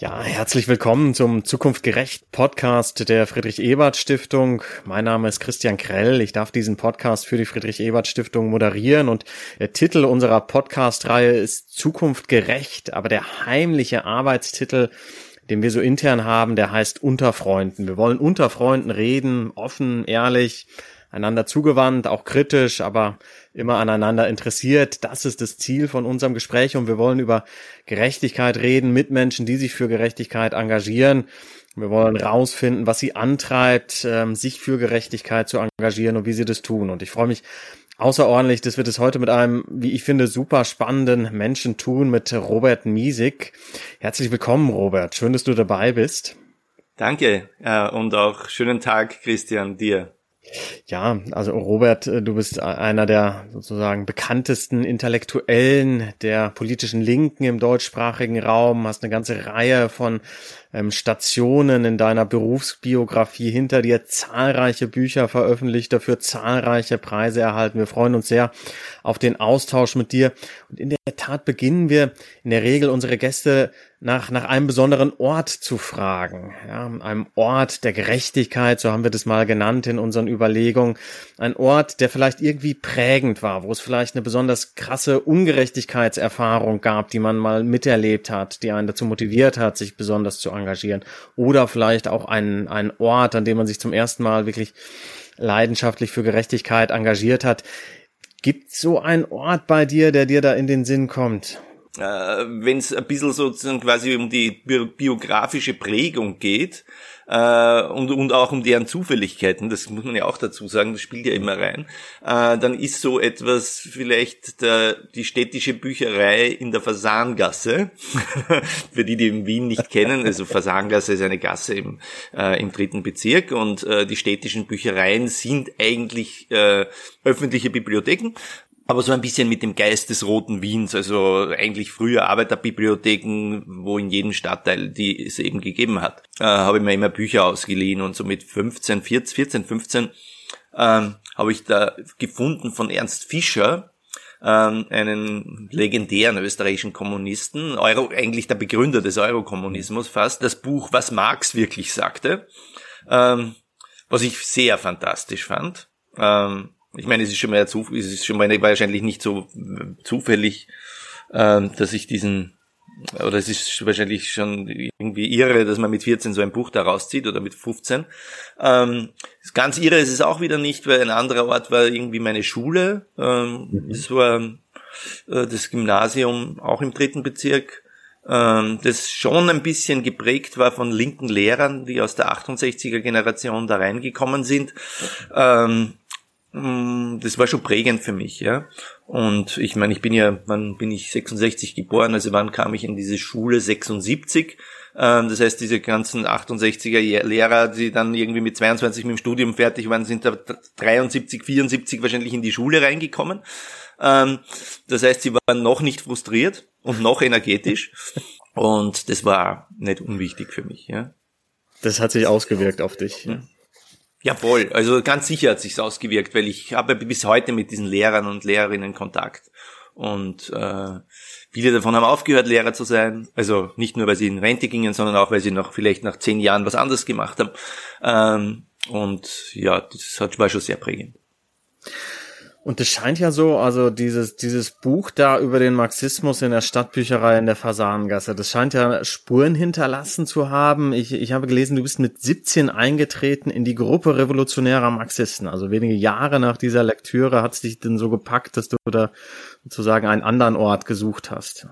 Ja, herzlich willkommen zum Zukunftgerecht Podcast der Friedrich Ebert Stiftung. Mein Name ist Christian Krell. Ich darf diesen Podcast für die Friedrich Ebert Stiftung moderieren und der Titel unserer Podcast-Reihe ist Zukunftgerecht, aber der heimliche Arbeitstitel den wir so intern haben, der heißt Unter Freunden. Wir wollen unter Freunden reden, offen, ehrlich, einander zugewandt, auch kritisch, aber immer aneinander interessiert. Das ist das Ziel von unserem Gespräch und wir wollen über Gerechtigkeit reden mit Menschen, die sich für Gerechtigkeit engagieren. Wir wollen rausfinden, was sie antreibt, ähm, sich für Gerechtigkeit zu engagieren und wie sie das tun. Und ich freue mich außerordentlich, dass wir das heute mit einem, wie ich finde, super spannenden Menschen tun, mit Robert Miesig. Herzlich willkommen, Robert. Schön, dass du dabei bist. Danke äh, und auch schönen Tag, Christian, dir. Ja, also Robert, äh, du bist einer der sozusagen bekanntesten Intellektuellen der politischen Linken im deutschsprachigen Raum, hast eine ganze Reihe von ähm, Stationen in deiner Berufsbiografie hinter dir, zahlreiche Bücher veröffentlicht, dafür zahlreiche Preise erhalten. Wir freuen uns sehr auf den Austausch mit dir. Und in der Tat beginnen wir in der Regel unsere Gäste nach, nach einem besonderen Ort zu fragen. Ja, einem Ort der Gerechtigkeit, so haben wir das mal genannt in unseren Überlegungen. Ein Ort, der vielleicht irgendwie prägend war, wo es vielleicht eine besonders krasse Ungerechtigkeitserfahrung gab, die man mal miterlebt hat, die einen dazu motiviert hat, sich besonders zu engagieren. Oder vielleicht auch ein, ein Ort, an dem man sich zum ersten Mal wirklich leidenschaftlich für Gerechtigkeit engagiert hat. Gibt so einen Ort bei dir, der dir da in den Sinn kommt? Äh, Wenn es ein bisschen sozusagen quasi um die biografische Prägung geht, äh, und, und auch um deren Zufälligkeiten, das muss man ja auch dazu sagen, das spielt ja immer rein, äh, dann ist so etwas vielleicht der, die städtische Bücherei in der Fasangasse, für die, die in Wien nicht kennen, also Fasangasse ist eine Gasse im, äh, im dritten Bezirk und äh, die städtischen Büchereien sind eigentlich äh, öffentliche Bibliotheken aber so ein bisschen mit dem Geist des roten Wiens, also eigentlich früher Arbeiterbibliotheken, wo in jedem Stadtteil die es eben gegeben hat, äh, habe ich mir immer Bücher ausgeliehen und so mit 15, 14, 15 ähm, habe ich da gefunden von Ernst Fischer, ähm, einen legendären österreichischen Kommunisten, Euro, eigentlich der Begründer des Eurokommunismus fast, das Buch Was Marx wirklich sagte, ähm, was ich sehr fantastisch fand. Ähm, ich meine, es ist schon mal, es ist schon mal wahrscheinlich nicht so äh, zufällig, ähm, dass ich diesen, oder es ist wahrscheinlich schon irgendwie irre, dass man mit 14 so ein Buch da rauszieht oder mit 15. Ähm, ganz irre ist es auch wieder nicht, weil ein anderer Ort war irgendwie meine Schule. Ähm, mhm. Das war äh, das Gymnasium auch im dritten Bezirk ähm, das schon ein bisschen geprägt war von linken Lehrern, die aus der 68er Generation da reingekommen sind. Ähm, das war schon prägend für mich, ja. Und ich meine, ich bin ja, wann bin ich 66 geboren, also wann kam ich in diese Schule 76? Ähm, das heißt, diese ganzen 68er Lehrer, die dann irgendwie mit 22 mit dem Studium fertig waren, sind da 73, 74 wahrscheinlich in die Schule reingekommen. Ähm, das heißt, sie waren noch nicht frustriert und noch energetisch. Und das war nicht unwichtig für mich, ja. Das hat sich ausgewirkt auf dich. Ja. Ja, voll. Also ganz sicher hat sich's ausgewirkt, weil ich habe bis heute mit diesen Lehrern und Lehrerinnen Kontakt. Und äh, viele davon haben aufgehört, Lehrer zu sein. Also nicht nur, weil sie in Rente gingen, sondern auch, weil sie noch vielleicht nach zehn Jahren was anderes gemacht haben. Ähm, und ja, das war schon sehr prägend. Und es scheint ja so, also dieses, dieses Buch da über den Marxismus in der Stadtbücherei in der Fasanengasse, das scheint ja Spuren hinterlassen zu haben. Ich, ich habe gelesen, du bist mit 17 eingetreten in die Gruppe revolutionärer Marxisten. Also wenige Jahre nach dieser Lektüre hat es dich denn so gepackt, dass du da sozusagen einen anderen Ort gesucht hast.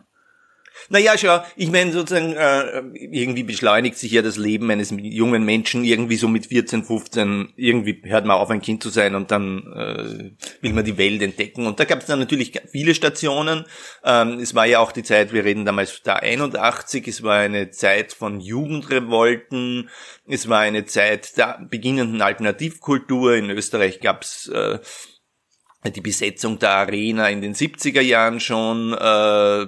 Naja, schau, ich meine sozusagen, äh, irgendwie beschleunigt sich ja das Leben eines jungen Menschen irgendwie so mit 14, 15, irgendwie hört man auf, ein Kind zu sein und dann äh, will man die Welt entdecken. Und da gab es dann natürlich viele Stationen. Ähm, es war ja auch die Zeit, wir reden damals da 81, es war eine Zeit von Jugendrevolten, es war eine Zeit der beginnenden Alternativkultur. In Österreich gab's äh, die Besetzung der Arena in den 70er Jahren schon, äh,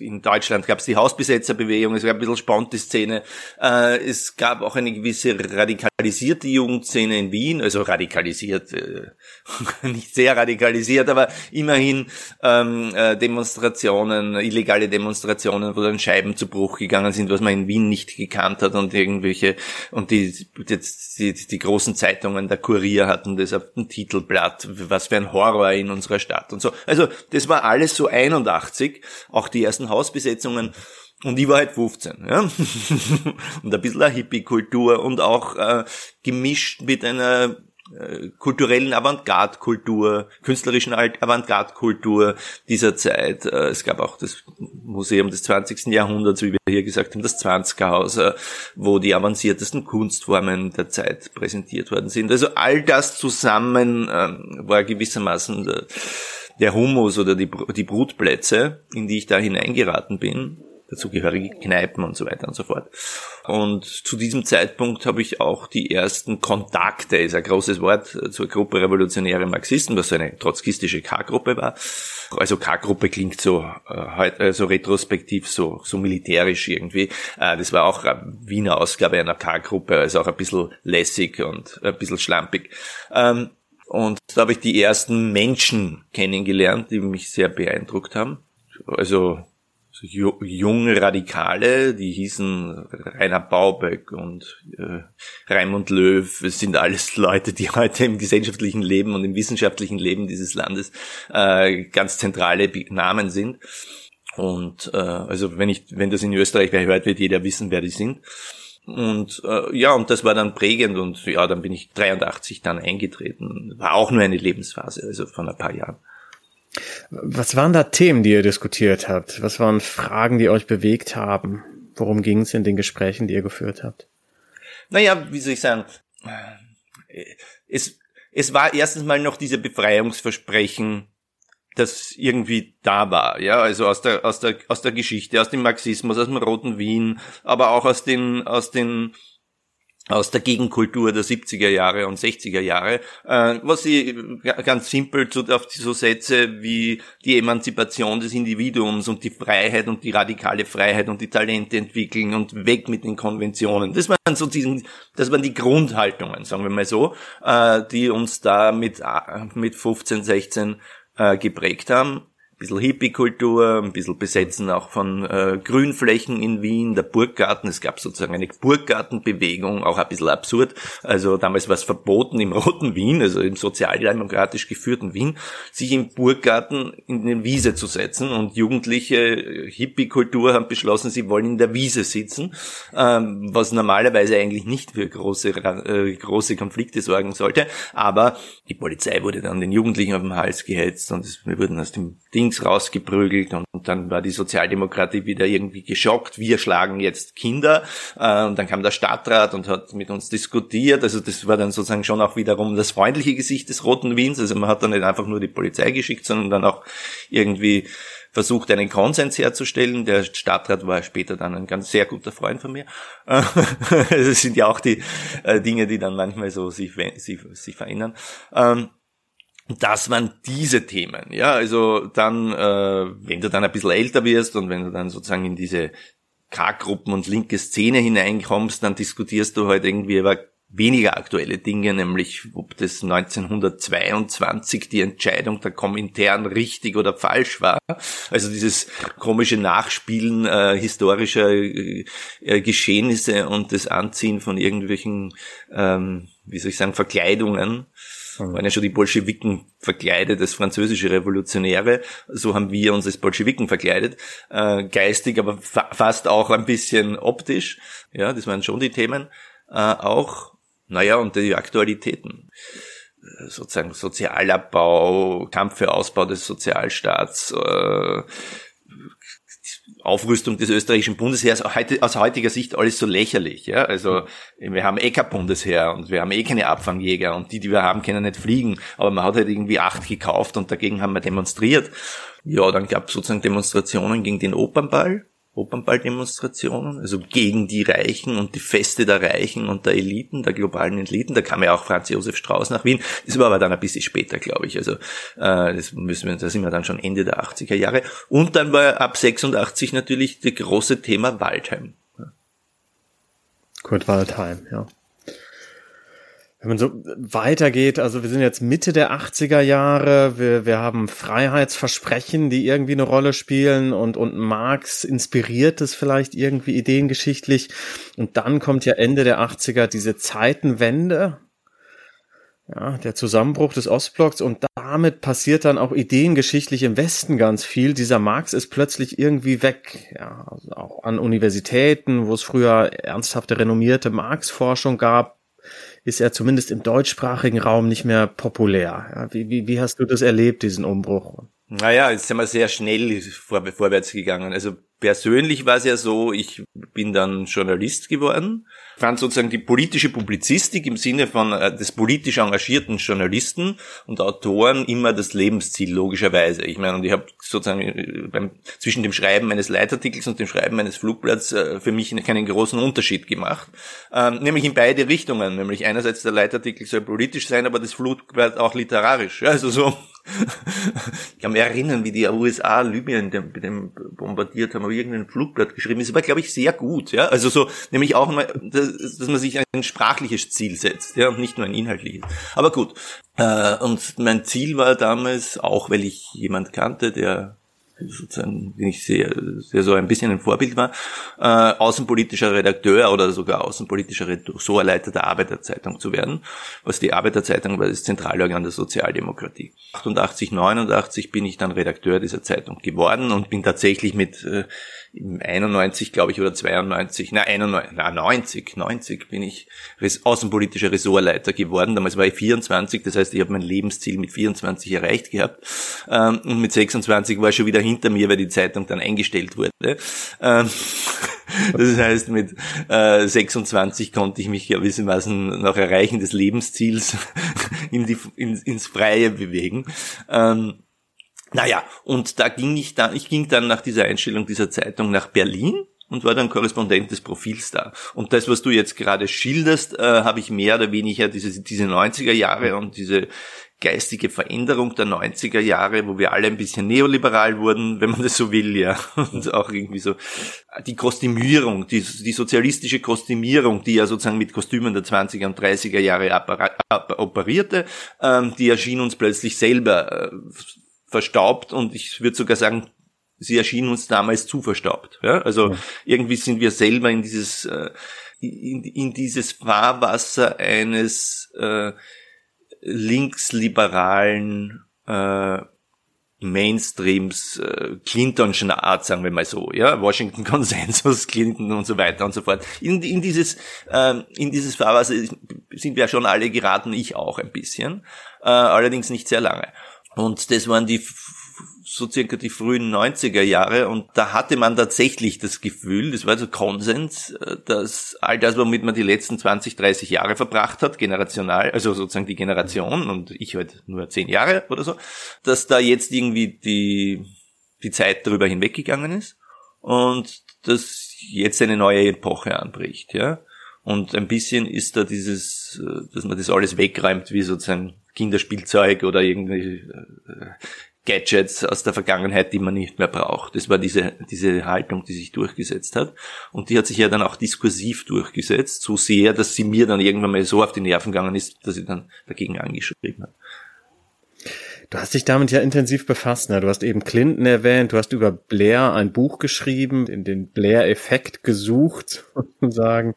in Deutschland gab es die Hausbesetzerbewegung, es gab ein bisschen Sponti-Szene, äh, es gab auch eine gewisse radikalisierte Jugendszene in Wien, also radikalisiert, äh, nicht sehr radikalisiert, aber immerhin ähm, äh, Demonstrationen, illegale Demonstrationen, wo dann Scheiben zu Bruch gegangen sind, was man in Wien nicht gekannt hat und irgendwelche und die jetzt die, die großen Zeitungen, der Kurier hatten das auf dem Titelblatt, was für ein Horror in unserer Stadt und so. Also das war alles so 81, auch die ersten Hausbesetzungen. Und ich war halt 15, ja. und ein bisschen Hippie-Kultur und auch äh, gemischt mit einer äh, kulturellen Avantgarde-Kultur, künstlerischen Avantgarde-Kultur dieser Zeit. Äh, es gab auch das Museum des 20. Jahrhunderts, wie wir hier gesagt haben, das 20er Haus, äh, wo die avanciertesten Kunstformen der Zeit präsentiert worden sind. Also all das zusammen ähm, war gewissermaßen der, der Humus oder die Brutplätze, in die ich da hineingeraten bin dazugehörige Kneipen und so weiter und so fort. Und zu diesem Zeitpunkt habe ich auch die ersten Kontakte, ist ein großes Wort, zur Gruppe Revolutionäre Marxisten, was so eine trotzkistische K-Gruppe war. Also K-Gruppe klingt so, äh, so retrospektiv, so, so militärisch irgendwie. Äh, das war auch eine Wiener Ausgabe einer K-Gruppe, also auch ein bisschen lässig und ein bisschen schlampig. Ähm, und da habe ich die ersten Menschen kennengelernt, die mich sehr beeindruckt haben. Also junge Radikale, die hießen Rainer Bauböck und äh, Raimund Löw. Es sind alles Leute, die heute im gesellschaftlichen Leben und im wissenschaftlichen Leben dieses Landes äh, ganz zentrale Namen sind. Und äh, also wenn ich, wenn das in Österreich wer hört, wird jeder wissen, wer die sind. Und äh, ja, und das war dann prägend und ja, dann bin ich 83 dann eingetreten. War auch nur eine Lebensphase, also von ein paar Jahren. Was waren da Themen, die ihr diskutiert habt? Was waren Fragen, die euch bewegt haben? Worum ging es in den Gesprächen, die ihr geführt habt? Naja, wie soll ich sagen? Es, es war erstens mal noch diese Befreiungsversprechen, das irgendwie da war, ja, also aus der, aus der, aus der Geschichte, aus dem Marxismus, aus dem Roten Wien, aber auch aus den, aus den aus der Gegenkultur der 70er Jahre und 60er Jahre, äh, was ich ganz simpel auf so Sätze wie die Emanzipation des Individuums und die Freiheit und die radikale Freiheit und die Talente entwickeln und weg mit den Konventionen. Das waren so diesen, das waren die Grundhaltungen, sagen wir mal so, äh, die uns da mit, äh, mit 15, 16 äh, geprägt haben bisschen Hippie-Kultur, ein bisschen Besetzen auch von äh, Grünflächen in Wien, der Burggarten. Es gab sozusagen eine Burggartenbewegung, auch ein bisschen absurd. Also damals war es verboten im Roten Wien, also im sozialdemokratisch geführten Wien, sich im Burggarten in eine Wiese zu setzen. Und jugendliche äh, Hippie-Kultur haben beschlossen, sie wollen in der Wiese sitzen, ähm, was normalerweise eigentlich nicht für große, äh, große Konflikte sorgen sollte. Aber die Polizei wurde dann den Jugendlichen auf den Hals gehetzt und wir wurden aus dem Ding links rausgeprügelt und, dann war die Sozialdemokratie wieder irgendwie geschockt. Wir schlagen jetzt Kinder. Äh, und dann kam der Stadtrat und hat mit uns diskutiert. Also das war dann sozusagen schon auch wiederum das freundliche Gesicht des Roten Wiens. Also man hat dann nicht einfach nur die Polizei geschickt, sondern dann auch irgendwie versucht, einen Konsens herzustellen. Der Stadtrat war später dann ein ganz sehr guter Freund von mir. das sind ja auch die äh, Dinge, die dann manchmal so sich, sich, sich verändern. Das waren diese Themen. Ja, also dann, äh, wenn du dann ein bisschen älter wirst und wenn du dann sozusagen in diese K-Gruppen und linke Szene hineinkommst, dann diskutierst du halt irgendwie über weniger aktuelle Dinge, nämlich ob das 1922 die Entscheidung der Komintern richtig oder falsch war. Also dieses komische Nachspielen äh, historischer äh, Geschehnisse und das Anziehen von irgendwelchen, ähm, wie soll ich sagen, Verkleidungen. Waren ja schon die Bolschewiken verkleidet als französische Revolutionäre. So haben wir uns als Bolschewiken verkleidet. Äh, geistig, aber fa fast auch ein bisschen optisch. Ja, das waren schon die Themen. Äh, auch, naja, und die Aktualitäten äh, sozusagen Sozialabbau, Kampf für Ausbau des Sozialstaats, äh, Aufrüstung des österreichischen Bundesheers aus heutiger Sicht alles so lächerlich. Ja? Also wir haben eh kein Bundesheer und wir haben eh keine Abfangjäger und die, die wir haben, können nicht fliegen. Aber man hat halt irgendwie acht gekauft und dagegen haben wir demonstriert. Ja, dann gab es sozusagen Demonstrationen gegen den Opernball Opernballdemonstrationen, also gegen die Reichen und die Feste der Reichen und der Eliten, der globalen Eliten. Da kam ja auch Franz Josef Strauß nach Wien. Das war aber dann ein bisschen später, glaube ich. Also äh, das müssen wir, da sind wir dann schon Ende der 80er Jahre. Und dann war ab 86 natürlich das große Thema Waldheim. Kurt Waldheim, ja. Wenn man so weitergeht, also wir sind jetzt Mitte der 80er Jahre, wir, wir haben Freiheitsversprechen, die irgendwie eine Rolle spielen und, und Marx inspiriert es vielleicht irgendwie ideengeschichtlich. Und dann kommt ja Ende der 80er diese Zeitenwende, ja, der Zusammenbruch des Ostblocks und damit passiert dann auch ideengeschichtlich im Westen ganz viel. Dieser Marx ist plötzlich irgendwie weg, ja, also auch an Universitäten, wo es früher ernsthafte renommierte Marx-Forschung gab, ist er zumindest im deutschsprachigen Raum nicht mehr populär. Ja, wie, wie, wie hast du das erlebt, diesen Umbruch? Naja, jetzt sind wir sehr schnell vor, vorwärts gegangen. Also persönlich war es ja so, ich bin dann Journalist geworden, fand sozusagen die politische Publizistik im Sinne von äh, des politisch engagierten Journalisten und Autoren immer das Lebensziel, logischerweise. Ich meine, und ich habe sozusagen äh, beim, zwischen dem Schreiben eines Leitartikels und dem Schreiben eines Flugblatts äh, für mich keinen großen Unterschied gemacht. Ähm, nämlich in beide Richtungen. Nämlich einerseits der Leitartikel soll politisch sein, aber das Flugblatt auch literarisch. Also so ich kann mich erinnern, wie die USA Libyen dem, dem bombardiert haben, aber irgendein Flugblatt geschrieben. Das war, glaube ich, sehr gut. Ja, also so nämlich auch mal, dass, dass man sich ein sprachliches Ziel setzt, ja, und nicht nur ein inhaltliches. Aber gut. Äh, und mein Ziel war damals, auch weil ich jemand kannte, der sozusagen, den ich sehr, sehr so ein bisschen ein Vorbild war, äh, außenpolitischer Redakteur oder sogar außenpolitischer Ressortleiter der Arbeiterzeitung zu werden. Was die Arbeiterzeitung war das Zentralorgan der Sozialdemokratie. 88, 89 bin ich dann Redakteur dieser Zeitung geworden und bin tatsächlich mit äh, 91, glaube ich, oder 92, na, 91, na, 90, 90 bin ich außenpolitischer Ressortleiter geworden. Damals war ich 24, das heißt, ich habe mein Lebensziel mit 24 erreicht gehabt. Ähm, und mit 26 war ich schon wieder hinter mir, weil die Zeitung dann eingestellt wurde. Ähm, das heißt, mit äh, 26 konnte ich mich gewissermaßen nach Erreichen des Lebensziels in die, in, ins Freie bewegen. Ähm, naja, und da ging ich dann, ich ging dann nach dieser Einstellung dieser Zeitung nach Berlin und war dann Korrespondent des Profils da. Und das, was du jetzt gerade schilderst, äh, habe ich mehr oder weniger diese, diese 90er Jahre und diese geistige Veränderung der 90er Jahre, wo wir alle ein bisschen neoliberal wurden, wenn man das so will, ja. Und auch irgendwie so die Kostümierung, die, die sozialistische Kostümierung, die ja sozusagen mit Kostümen der 20er und 30er Jahre operierte, ähm, die erschien uns plötzlich selber äh, verstaubt und ich würde sogar sagen, sie erschien uns damals zu verstaubt. Ja? Also ja. irgendwie sind wir selber in dieses äh, in, in dieses Fahrwasser eines äh, linksliberalen äh, Mainstreams, äh, Clintonschen Art, sagen wir mal so, ja, Washington Konsensus, Clinton und so weiter und so fort. In, in dieses, äh, in dieses Fahrwasser sind wir schon alle geraten, ich auch ein bisschen, äh, allerdings nicht sehr lange. Und das waren die so circa die frühen 90er Jahre und da hatte man tatsächlich das Gefühl, das war so Konsens, äh, dass all das, womit man die letzten 20, 30 Jahre verbracht hat, generational, also sozusagen die Generation und ich halt nur 10 Jahre oder so, dass da jetzt irgendwie die, die Zeit darüber hinweggegangen ist und dass jetzt eine neue Epoche anbricht, ja. Und ein bisschen ist da dieses, äh, dass man das alles wegräumt, wie sozusagen Kinderspielzeug oder irgendwie äh, Gadgets aus der Vergangenheit, die man nicht mehr braucht. Das war diese, diese Haltung, die sich durchgesetzt hat. Und die hat sich ja dann auch diskursiv durchgesetzt, so sehr, dass sie mir dann irgendwann mal so auf die Nerven gegangen ist, dass ich dann dagegen angeschrieben habe. Du hast dich damit ja intensiv befasst. Ne? Du hast eben Clinton erwähnt, du hast über Blair ein Buch geschrieben, in den Blair-Effekt gesucht, sozusagen.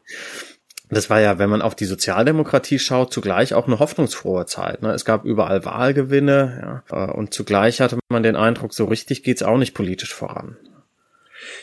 Das war ja, wenn man auf die Sozialdemokratie schaut, zugleich auch eine hoffnungsfrohe Zeit. Ne? Es gab überall Wahlgewinne ja, äh, und zugleich hatte man den Eindruck, so richtig geht's auch nicht politisch voran.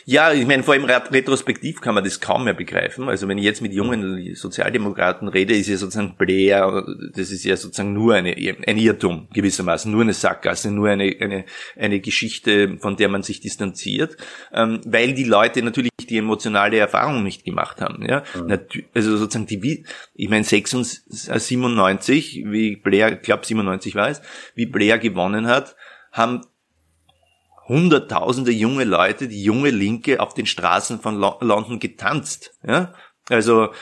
Ja, ich meine, vor allem retrospektiv kann man das kaum mehr begreifen. Also wenn ich jetzt mit jungen Sozialdemokraten rede, ist ja sozusagen Blair, das ist ja sozusagen nur eine, ein Irrtum gewissermaßen, nur eine Sackgasse, nur eine, eine, eine Geschichte, von der man sich distanziert, ähm, weil die Leute natürlich die emotionale Erfahrung nicht gemacht haben. Ja? Mhm. Also sozusagen die, ich meine 97, wie Blair, ich glaube 97 war es, wie Blair gewonnen hat, haben hunderttausende junge Leute, die junge Linke auf den Straßen von London getanzt. Ja? Also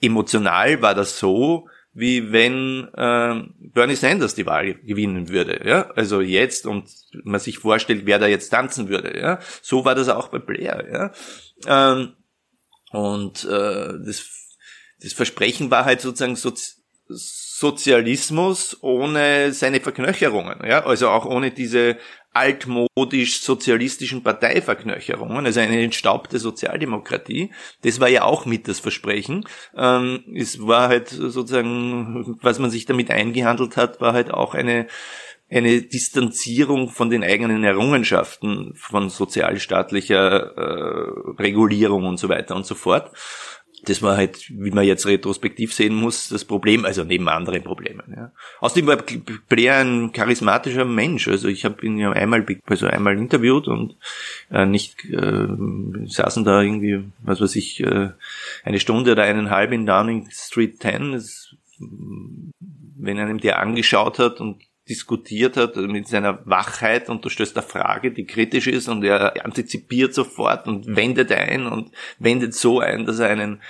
emotional war das so, wie wenn äh, Bernie Sanders die Wahl gewinnen würde. Ja? Also jetzt und man sich vorstellt, wer da jetzt tanzen würde. Ja? So war das auch bei Blair. Ja? Ähm, und äh, das, das Versprechen war halt sozusagen so, Sozialismus ohne seine Verknöcherungen, ja, also auch ohne diese altmodisch-sozialistischen Parteiverknöcherungen, also eine entstaubte Sozialdemokratie. Das war ja auch mit das Versprechen. Ähm, es war halt sozusagen, was man sich damit eingehandelt hat, war halt auch eine eine Distanzierung von den eigenen Errungenschaften von sozialstaatlicher äh, Regulierung und so weiter und so fort das war halt, wie man jetzt retrospektiv sehen muss, das Problem, also neben anderen Problemen. Ja. Außerdem war Blair ein charismatischer Mensch. Also ich habe ihn ja einmal, also einmal interviewt und äh, nicht äh, saßen da irgendwie, was weiß ich, äh, eine Stunde oder eineinhalb in Downing Street 10. Das, wenn einem der angeschaut hat und diskutiert hat mit seiner Wachheit und du stößt eine Frage, die kritisch ist und er antizipiert sofort und wendet ein und wendet so ein, dass er einen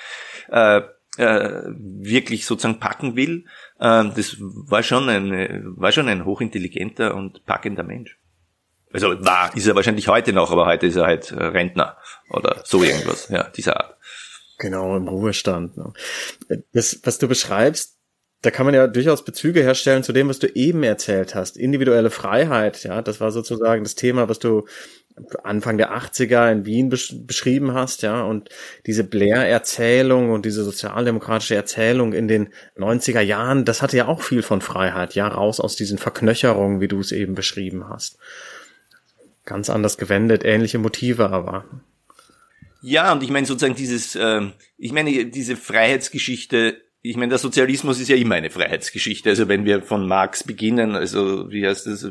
äh, äh, wirklich sozusagen packen will. Äh, das war schon ein war schon ein hochintelligenter und packender Mensch. Also war, ist er wahrscheinlich heute noch, aber heute ist er halt äh, Rentner oder so irgendwas, ja, dieser Art. Genau, im Ruhestand. Ne? Das, was du beschreibst, da kann man ja durchaus Bezüge herstellen zu dem, was du eben erzählt hast. Individuelle Freiheit, ja, das war sozusagen das Thema, was du Anfang der 80er in Wien besch beschrieben hast, ja, und diese Blair-Erzählung und diese sozialdemokratische Erzählung in den 90er Jahren, das hatte ja auch viel von Freiheit, ja, raus aus diesen Verknöcherungen, wie du es eben beschrieben hast. Ganz anders gewendet, ähnliche Motive aber. Ja, und ich meine sozusagen dieses, äh, ich meine diese Freiheitsgeschichte ich meine, der Sozialismus ist ja immer eine Freiheitsgeschichte. Also wenn wir von Marx beginnen, also wie heißt das,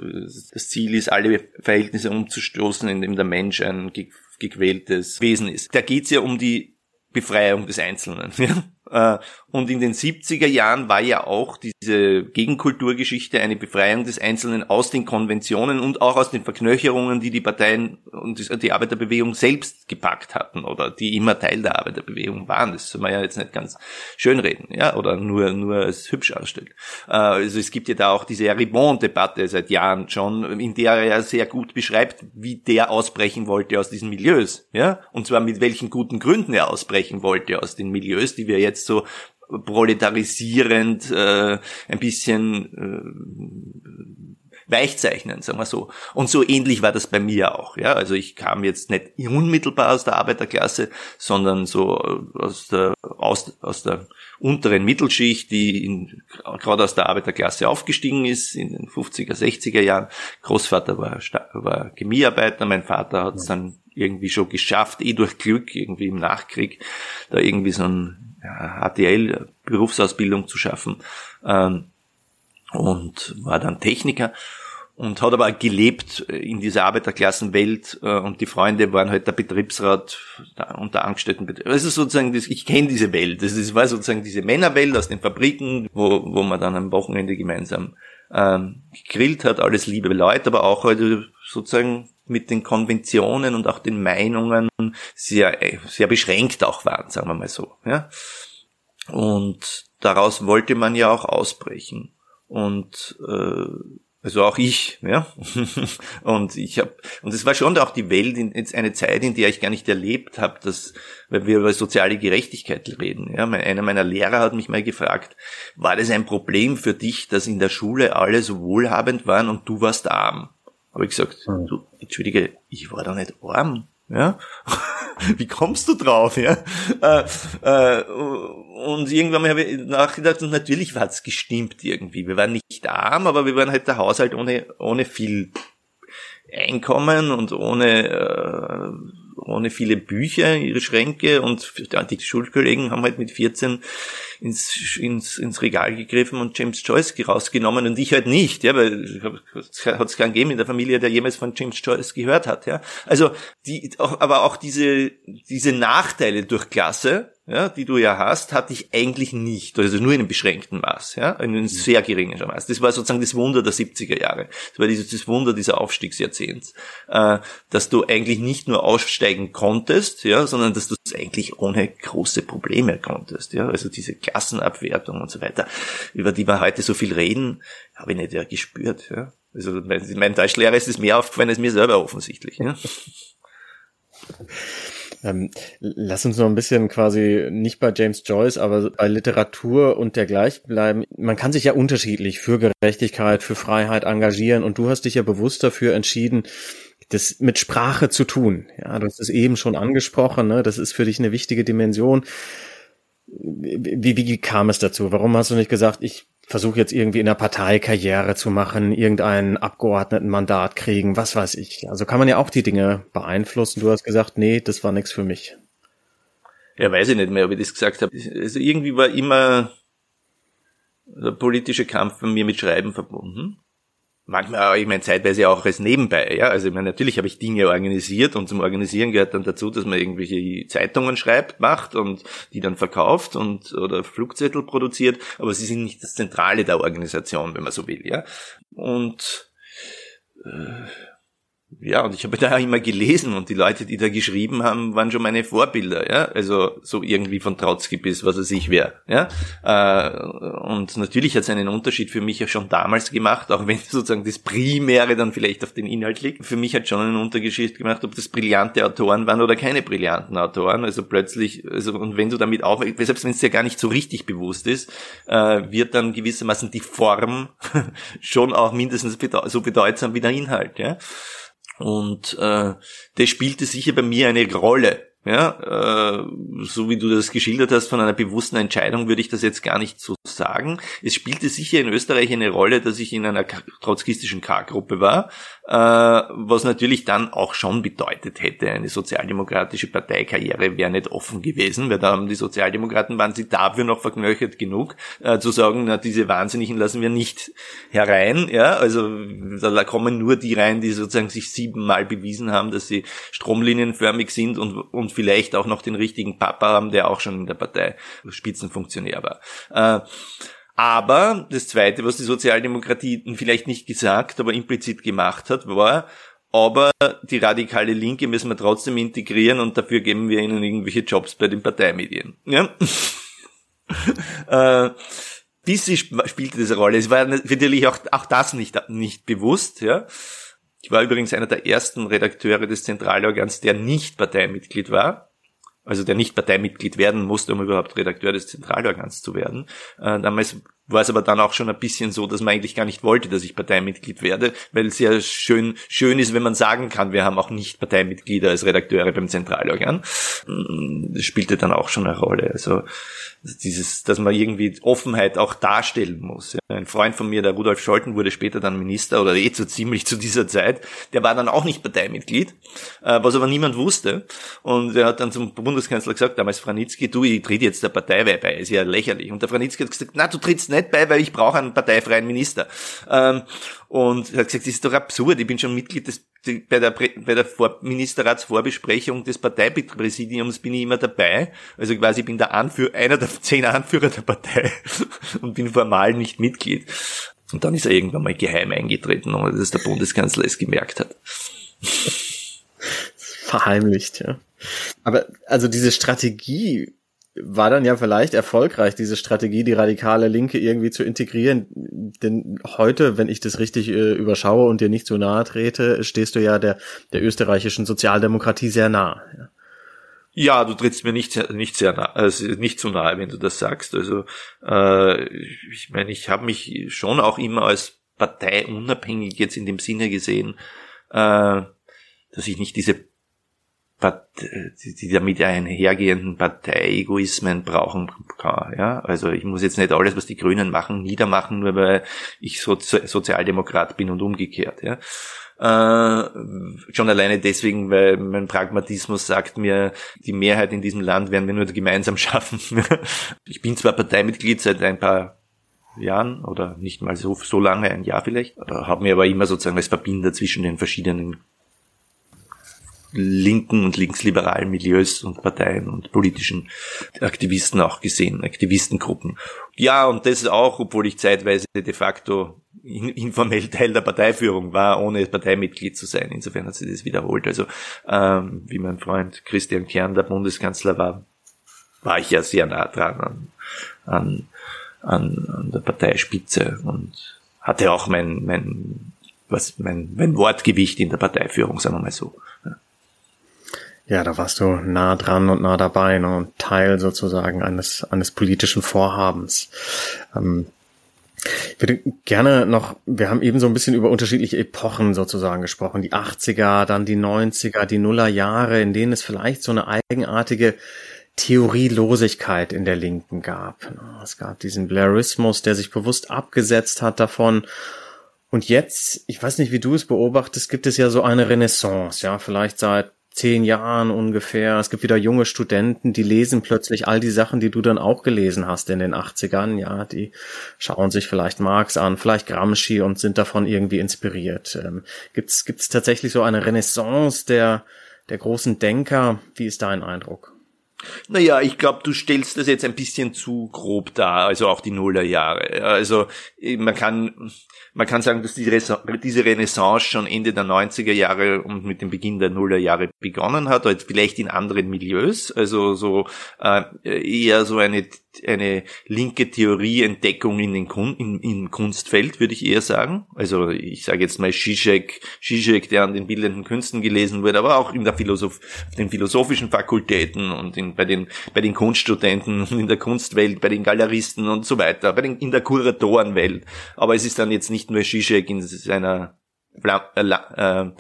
das Ziel ist, alle Verhältnisse umzustoßen, indem der Mensch ein gequältes Wesen ist. Da geht's ja um die Befreiung des Einzelnen. Ja? Äh, und in den 70er Jahren war ja auch diese Gegenkulturgeschichte eine Befreiung des Einzelnen aus den Konventionen und auch aus den Verknöcherungen, die die Parteien und die Arbeiterbewegung selbst gepackt hatten oder die immer Teil der Arbeiterbewegung waren. Das soll man ja jetzt nicht ganz schönreden, ja, oder nur, nur als hübsch ausstellt. Äh, also es gibt ja da auch diese Ribon-Debatte seit Jahren schon, in der er ja sehr gut beschreibt, wie der ausbrechen wollte aus diesen Milieus, ja, und zwar mit welchen guten Gründen er ausbrechen wollte aus den Milieus, die wir jetzt so proletarisierend, äh, ein bisschen äh, weichzeichnen, sagen wir so. Und so ähnlich war das bei mir auch. Ja, also ich kam jetzt nicht unmittelbar aus der Arbeiterklasse, sondern so aus der aus, aus der unteren Mittelschicht, die in, gerade aus der Arbeiterklasse aufgestiegen ist in den 50er, 60er Jahren. Großvater war, war Chemiearbeiter, mein Vater hat es dann irgendwie schon geschafft, eh durch Glück, irgendwie im Nachkrieg, da irgendwie so ein HTL Berufsausbildung zu schaffen ähm, und war dann Techniker und hat aber gelebt in dieser Arbeiterklassenwelt äh, und die Freunde waren halt der Betriebsrat und der Angestelltenbetrieb. Also sozusagen, das, ich kenne diese Welt. Das ist, war sozusagen diese Männerwelt aus den Fabriken, wo, wo man dann am Wochenende gemeinsam ähm, gegrillt hat, alles liebe Leute, aber auch halt sozusagen mit den Konventionen und auch den Meinungen sehr, sehr beschränkt auch waren, sagen wir mal so. Ja? Und daraus wollte man ja auch ausbrechen. Und äh, also auch ich, ja. und ich habe und es war schon auch die Welt in, jetzt eine Zeit, in der ich gar nicht erlebt habe, dass weil wir über soziale Gerechtigkeit reden. Ja, einer meiner Lehrer hat mich mal gefragt, war das ein Problem für dich, dass in der Schule alle so wohlhabend waren und du warst arm? Habe ich gesagt, mhm. du, entschuldige, ich war da nicht arm. Ja? Wie kommst du drauf? Ja? Äh, äh, und irgendwann habe ich nachgedacht, und natürlich hat es gestimmt irgendwie. Wir waren nicht arm, aber wir waren halt der Haushalt ohne, ohne viel Einkommen und ohne äh, ohne viele Bücher, ihre Schränke und die Schulkollegen haben halt mit 14 ins, ins, ins Regal gegriffen und James Joyce rausgenommen und ich halt nicht, ja, weil hat es keinen gegeben in der Familie, der jemals von James Joyce gehört hat, ja. Also die, aber auch diese, diese Nachteile durch Klasse, ja, die du ja hast, hatte ich eigentlich nicht, also nur in einem beschränkten Maß, ja, in einem sehr geringen Maß. Das war sozusagen das Wunder der 70er Jahre. Das war dieses das Wunder dieser Aufstiegsjahrzehnts, äh, dass du eigentlich nicht nur aussteigen konntest, ja, sondern dass du es eigentlich ohne große Probleme konntest, ja, also diese Klassenabwertung und so weiter, über die wir heute so viel reden, habe ich nicht ja gespürt, ja. Also mein, mein Deutschlehrer ist es mehr aufgefallen als mir selber offensichtlich, ja. Ähm, lass uns noch ein bisschen quasi nicht bei James Joyce, aber bei Literatur und dergleichen bleiben. Man kann sich ja unterschiedlich für Gerechtigkeit, für Freiheit engagieren und du hast dich ja bewusst dafür entschieden, das mit Sprache zu tun. Ja, du hast es eben schon angesprochen, ne? das ist für dich eine wichtige Dimension. Wie, wie kam es dazu? Warum hast du nicht gesagt, ich versuche jetzt irgendwie in der Partei Karriere zu machen, irgendein Abgeordnetenmandat kriegen, was weiß ich. Also kann man ja auch die Dinge beeinflussen. Du hast gesagt, nee, das war nichts für mich. Ja, weiß ich nicht mehr, ob ich das gesagt habe. Also irgendwie war immer der politische Kampf bei mir mit Schreiben verbunden manchmal, ich meine, zeitweise auch als nebenbei, ja. Also ich meine, natürlich habe ich Dinge organisiert und zum Organisieren gehört dann dazu, dass man irgendwelche Zeitungen schreibt, macht und die dann verkauft und oder Flugzettel produziert, aber sie sind nicht das Zentrale der Organisation, wenn man so will, ja. Und äh, ja, und ich habe da immer gelesen und die Leute, die da geschrieben haben, waren schon meine Vorbilder, ja. Also so irgendwie von Trotzki bis was es ich wäre, ja. Äh, und natürlich hat es einen Unterschied für mich ja schon damals gemacht, auch wenn sozusagen das Primäre dann vielleicht auf den Inhalt liegt. Für mich hat schon einen Unterschied gemacht, ob das brillante Autoren waren oder keine brillanten Autoren. Also plötzlich, also und wenn du damit auch, selbst wenn es dir gar nicht so richtig bewusst ist, äh, wird dann gewissermaßen die Form schon auch mindestens so bedeutsam wie der Inhalt, ja. Und äh, das spielte sicher bei mir eine Rolle. Ja, äh, so wie du das geschildert hast von einer bewussten Entscheidung, würde ich das jetzt gar nicht so sagen. Es spielte sicher in Österreich eine Rolle, dass ich in einer trotzkistischen K-Gruppe war, äh, was natürlich dann auch schon bedeutet hätte, eine sozialdemokratische Parteikarriere wäre nicht offen gewesen, weil da haben die Sozialdemokraten, waren sie dafür noch verknöchert genug, äh, zu sagen, na, diese Wahnsinnigen lassen wir nicht herein, ja, also da kommen nur die rein, die sozusagen sich siebenmal bewiesen haben, dass sie stromlinienförmig sind und, und vielleicht auch noch den richtigen Papa haben, der auch schon in der Partei Spitzenfunktionär war. Äh, aber das Zweite, was die Sozialdemokratie vielleicht nicht gesagt, aber implizit gemacht hat, war, aber die radikale Linke müssen wir trotzdem integrieren und dafür geben wir ihnen irgendwelche Jobs bei den Parteimedien. Ja? äh, bisschen spielte eine Rolle. Es war natürlich auch, auch das nicht, nicht bewusst, ja. Ich war übrigens einer der ersten Redakteure des Zentralorgans, der nicht Parteimitglied war. Also der nicht Parteimitglied werden musste, um überhaupt Redakteur des Zentralorgans zu werden. Äh, damals war es aber dann auch schon ein bisschen so, dass man eigentlich gar nicht wollte, dass ich Parteimitglied werde, weil es ja schön, schön ist, wenn man sagen kann, wir haben auch nicht Parteimitglieder als Redakteure beim Zentralorgan. Das spielte dann auch schon eine Rolle. Also dieses, dass man irgendwie Offenheit auch darstellen muss. Ein Freund von mir, der Rudolf Scholten, wurde später dann Minister oder eh so ziemlich zu dieser Zeit. Der war dann auch nicht Parteimitglied, äh, was aber niemand wusste. Und er hat dann zum Bundeskanzler gesagt, damals Franitzky, du, ich tritt jetzt der Partei bei, ist ja lächerlich. Und der Franitzky hat gesagt, na, du trittst nicht bei, weil ich brauche einen parteifreien Minister. Ähm, und er hat gesagt, das ist doch absurd, ich bin schon Mitglied des, bei der, bei der Vor Ministerratsvorbesprechung des Parteipräsidiums bin ich immer dabei. Also quasi bin der Anführer, einer der zehn Anführer der Partei und bin formal nicht Mitglied. Und dann ist er irgendwann mal geheim eingetreten, ohne dass der Bundeskanzler es gemerkt hat. Verheimlicht, ja. Aber also diese Strategie war dann ja vielleicht erfolgreich, diese Strategie, die radikale Linke irgendwie zu integrieren. Denn heute, wenn ich das richtig äh, überschaue und dir nicht so nahe trete, stehst du ja der, der österreichischen Sozialdemokratie sehr nah. Ja. Du trittst mir nicht, nicht sehr nah, also nicht zu nahe, wenn du das sagst. Also äh, ich meine, ich habe mich schon auch immer als parteiunabhängig jetzt in dem Sinne gesehen, äh, dass ich nicht diese die damit einhergehenden Partei-Egoismen brauchen. Ja? Also ich muss jetzt nicht alles, was die Grünen machen, niedermachen, nur weil ich Sozi Sozialdemokrat bin und umgekehrt. Ja? Äh, schon alleine deswegen, weil mein Pragmatismus sagt mir, die Mehrheit in diesem Land werden wir nur gemeinsam schaffen. ich bin zwar Parteimitglied seit ein paar Jahren oder nicht mal so, so lange, ein Jahr vielleicht, habe mir aber immer sozusagen als Verbinder zwischen den verschiedenen linken und linksliberalen Milieus und Parteien und politischen Aktivisten auch gesehen, Aktivistengruppen. Ja, und das auch, obwohl ich zeitweise de facto informell Teil der Parteiführung war, ohne Parteimitglied zu sein. Insofern hat sich das wiederholt. Also ähm, wie mein Freund Christian Kern der Bundeskanzler war, war ich ja sehr nah dran an, an, an, an der Parteispitze und hatte auch mein, mein, was, mein, mein Wortgewicht in der Parteiführung, sagen wir mal so. Ja. Ja, da warst du nah dran und nah dabei ne, und Teil sozusagen eines, eines politischen Vorhabens. Ähm, ich würde gerne noch, wir haben eben so ein bisschen über unterschiedliche Epochen sozusagen gesprochen, die 80er, dann die 90er, die Nullerjahre, in denen es vielleicht so eine eigenartige Theorielosigkeit in der Linken gab. Es gab diesen Blairismus, der sich bewusst abgesetzt hat davon. Und jetzt, ich weiß nicht, wie du es beobachtest, gibt es ja so eine Renaissance, ja, vielleicht seit zehn Jahren ungefähr. Es gibt wieder junge Studenten, die lesen plötzlich all die Sachen, die du dann auch gelesen hast in den 80ern. Ja, die schauen sich vielleicht Marx an, vielleicht Gramsci und sind davon irgendwie inspiriert. Ähm, gibt's, gibt's tatsächlich so eine Renaissance der, der großen Denker? Wie ist dein Eindruck? Naja, ich glaube, du stellst das jetzt ein bisschen zu grob dar, also auch die Nullerjahre. Also man kann, man kann sagen, dass diese Renaissance schon Ende der 90er Jahre und mit dem Beginn der Nullerjahre begonnen hat, vielleicht in anderen Milieus, also so äh, eher so eine eine linke Theorieentdeckung in den Kun in, in Kunstfeld, würde ich eher sagen. Also ich sage jetzt mal Zizek, Zizek, der an den bildenden Künsten gelesen wurde, aber auch in der Philosoph den philosophischen Fakultäten und in, bei den bei den Kunststudenten in der Kunstwelt, bei den Galeristen und so weiter, bei den in der Kuratorenwelt. Aber es ist dann jetzt nicht nur Zizek in seiner äh, äh,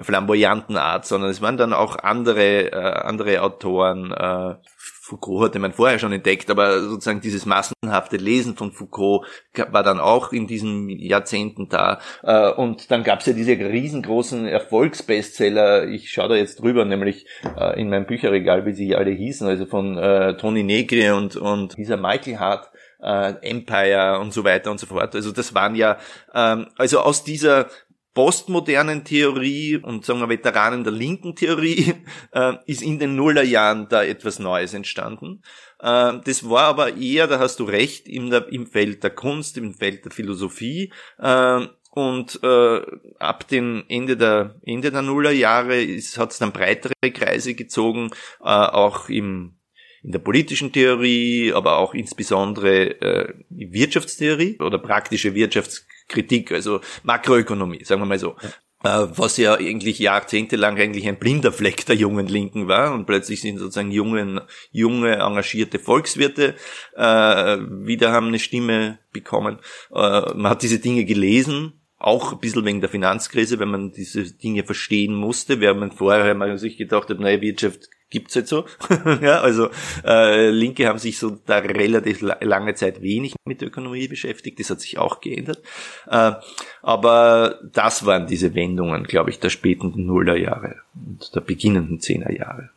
flamboyanten Art, sondern es waren dann auch andere äh, andere Autoren, äh, Foucault hatte man vorher schon entdeckt, aber sozusagen dieses massenhafte Lesen von Foucault war dann auch in diesen Jahrzehnten da. Äh, und dann gab es ja diese riesengroßen Erfolgsbestseller, ich schaue da jetzt drüber, nämlich äh, in meinem Bücherregal, wie sie alle hießen, also von äh, Tony Negri und, und dieser Michael Hart, Empire und so weiter und so fort. Also das waren ja, ähm, also aus dieser postmodernen Theorie und sagen wir Veteranen der linken Theorie äh, ist in den Nullerjahren da etwas Neues entstanden. Äh, das war aber eher, da hast du recht, im, im Feld der Kunst, im Feld der Philosophie. Äh, und äh, ab dem Ende der Ende der Nullerjahre hat es dann breitere Kreise gezogen, äh, auch im in der politischen Theorie, aber auch insbesondere äh, Wirtschaftstheorie oder praktische Wirtschaftskritik, also Makroökonomie, sagen wir mal so. Äh, was ja eigentlich jahrzehntelang eigentlich ein blinder Fleck der jungen Linken war und plötzlich sind sozusagen jungen, junge, engagierte Volkswirte äh, wieder haben eine Stimme bekommen. Äh, man hat diese Dinge gelesen, auch ein bisschen wegen der Finanzkrise, wenn man diese Dinge verstehen musste, während man vorher mal sich gedacht hat, neue Wirtschaft gibt's halt so. ja, also äh, Linke haben sich so da relativ lange Zeit wenig mit der Ökonomie beschäftigt. Das hat sich auch geändert. Äh, aber das waren diese Wendungen, glaube ich, der späten Nullerjahre und der beginnenden Zehnerjahre.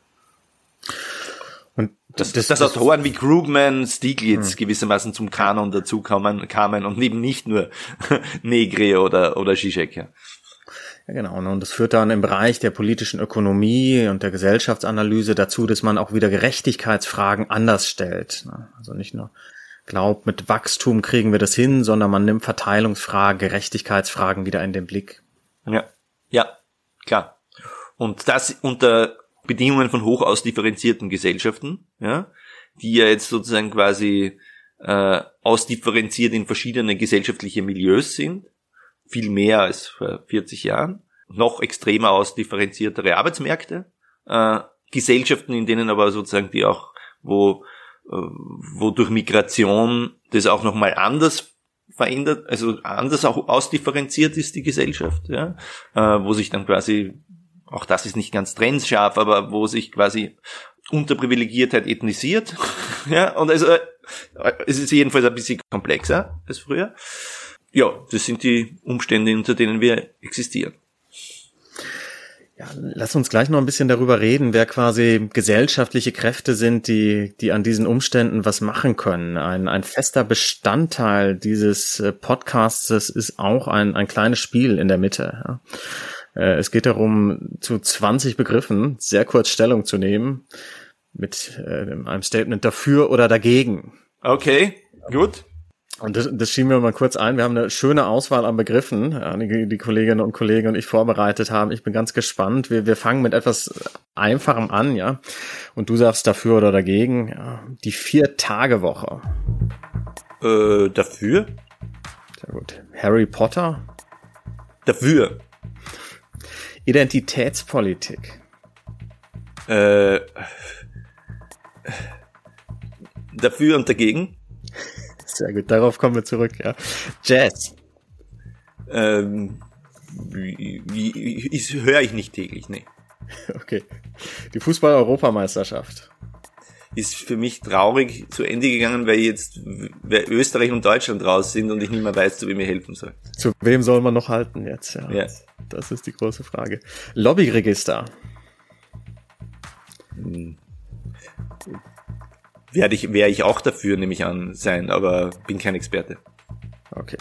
Und das, das, dass Autoren wie Krugman, Stieglitz hm. gewissermaßen zum Kanon dazu kamen, kamen und eben nicht nur Negri oder, oder Zizek. Ja. Ja, genau. Ne? Und das führt dann im Bereich der politischen Ökonomie und der Gesellschaftsanalyse dazu, dass man auch wieder Gerechtigkeitsfragen anders stellt. Ne? Also nicht nur glaubt, mit Wachstum kriegen wir das hin, sondern man nimmt Verteilungsfragen, Gerechtigkeitsfragen wieder in den Blick. Ja, ja, klar. Und das unter Bedingungen von hoch ausdifferenzierten Gesellschaften, ja, die ja jetzt sozusagen quasi äh, ausdifferenziert in verschiedene gesellschaftliche Milieus sind viel mehr als vor 40 Jahren, noch extremer ausdifferenziertere Arbeitsmärkte, äh, Gesellschaften, in denen aber sozusagen die auch, wo, äh, wo durch Migration das auch nochmal anders verändert, also anders auch ausdifferenziert ist die Gesellschaft, ja, äh, wo sich dann quasi, auch das ist nicht ganz trennscharf, aber wo sich quasi Unterprivilegiertheit ethnisiert, ja, und also äh, es ist jedenfalls ein bisschen komplexer als früher ja, das sind die Umstände, unter denen wir existieren. Ja, lass uns gleich noch ein bisschen darüber reden, wer quasi gesellschaftliche Kräfte sind, die, die an diesen Umständen was machen können. Ein, ein fester Bestandteil dieses äh, Podcasts ist auch ein, ein kleines Spiel in der Mitte. Äh, es geht darum, zu 20 Begriffen sehr kurz Stellung zu nehmen mit äh, einem Statement dafür oder dagegen. Okay, gut. Und das, das schieben wir mal kurz ein. Wir haben eine schöne Auswahl an Begriffen, die, die Kolleginnen und Kollegen und ich vorbereitet haben. Ich bin ganz gespannt. Wir, wir fangen mit etwas Einfachem an, ja. Und du sagst dafür oder dagegen. Ja. Die Vier-Tage-Woche. Äh, dafür? Sehr gut. Harry Potter? Dafür. Identitätspolitik. Äh, dafür und dagegen. Sehr gut, darauf kommen wir zurück, ja. Jazz. Ähm, höre ich nicht täglich, nee. Okay. Die Fußball-Europameisterschaft. Ist für mich traurig zu Ende gegangen, weil jetzt weil Österreich und Deutschland raus sind und ich nicht mehr weiß, zu wem ich helfen soll. Zu wem soll man noch halten jetzt? Ja. ja. Das ist die große Frage. Lobbyregister. Hm werde ich, wäre ich auch dafür, nehme ich an, sein, aber bin kein Experte. Okay.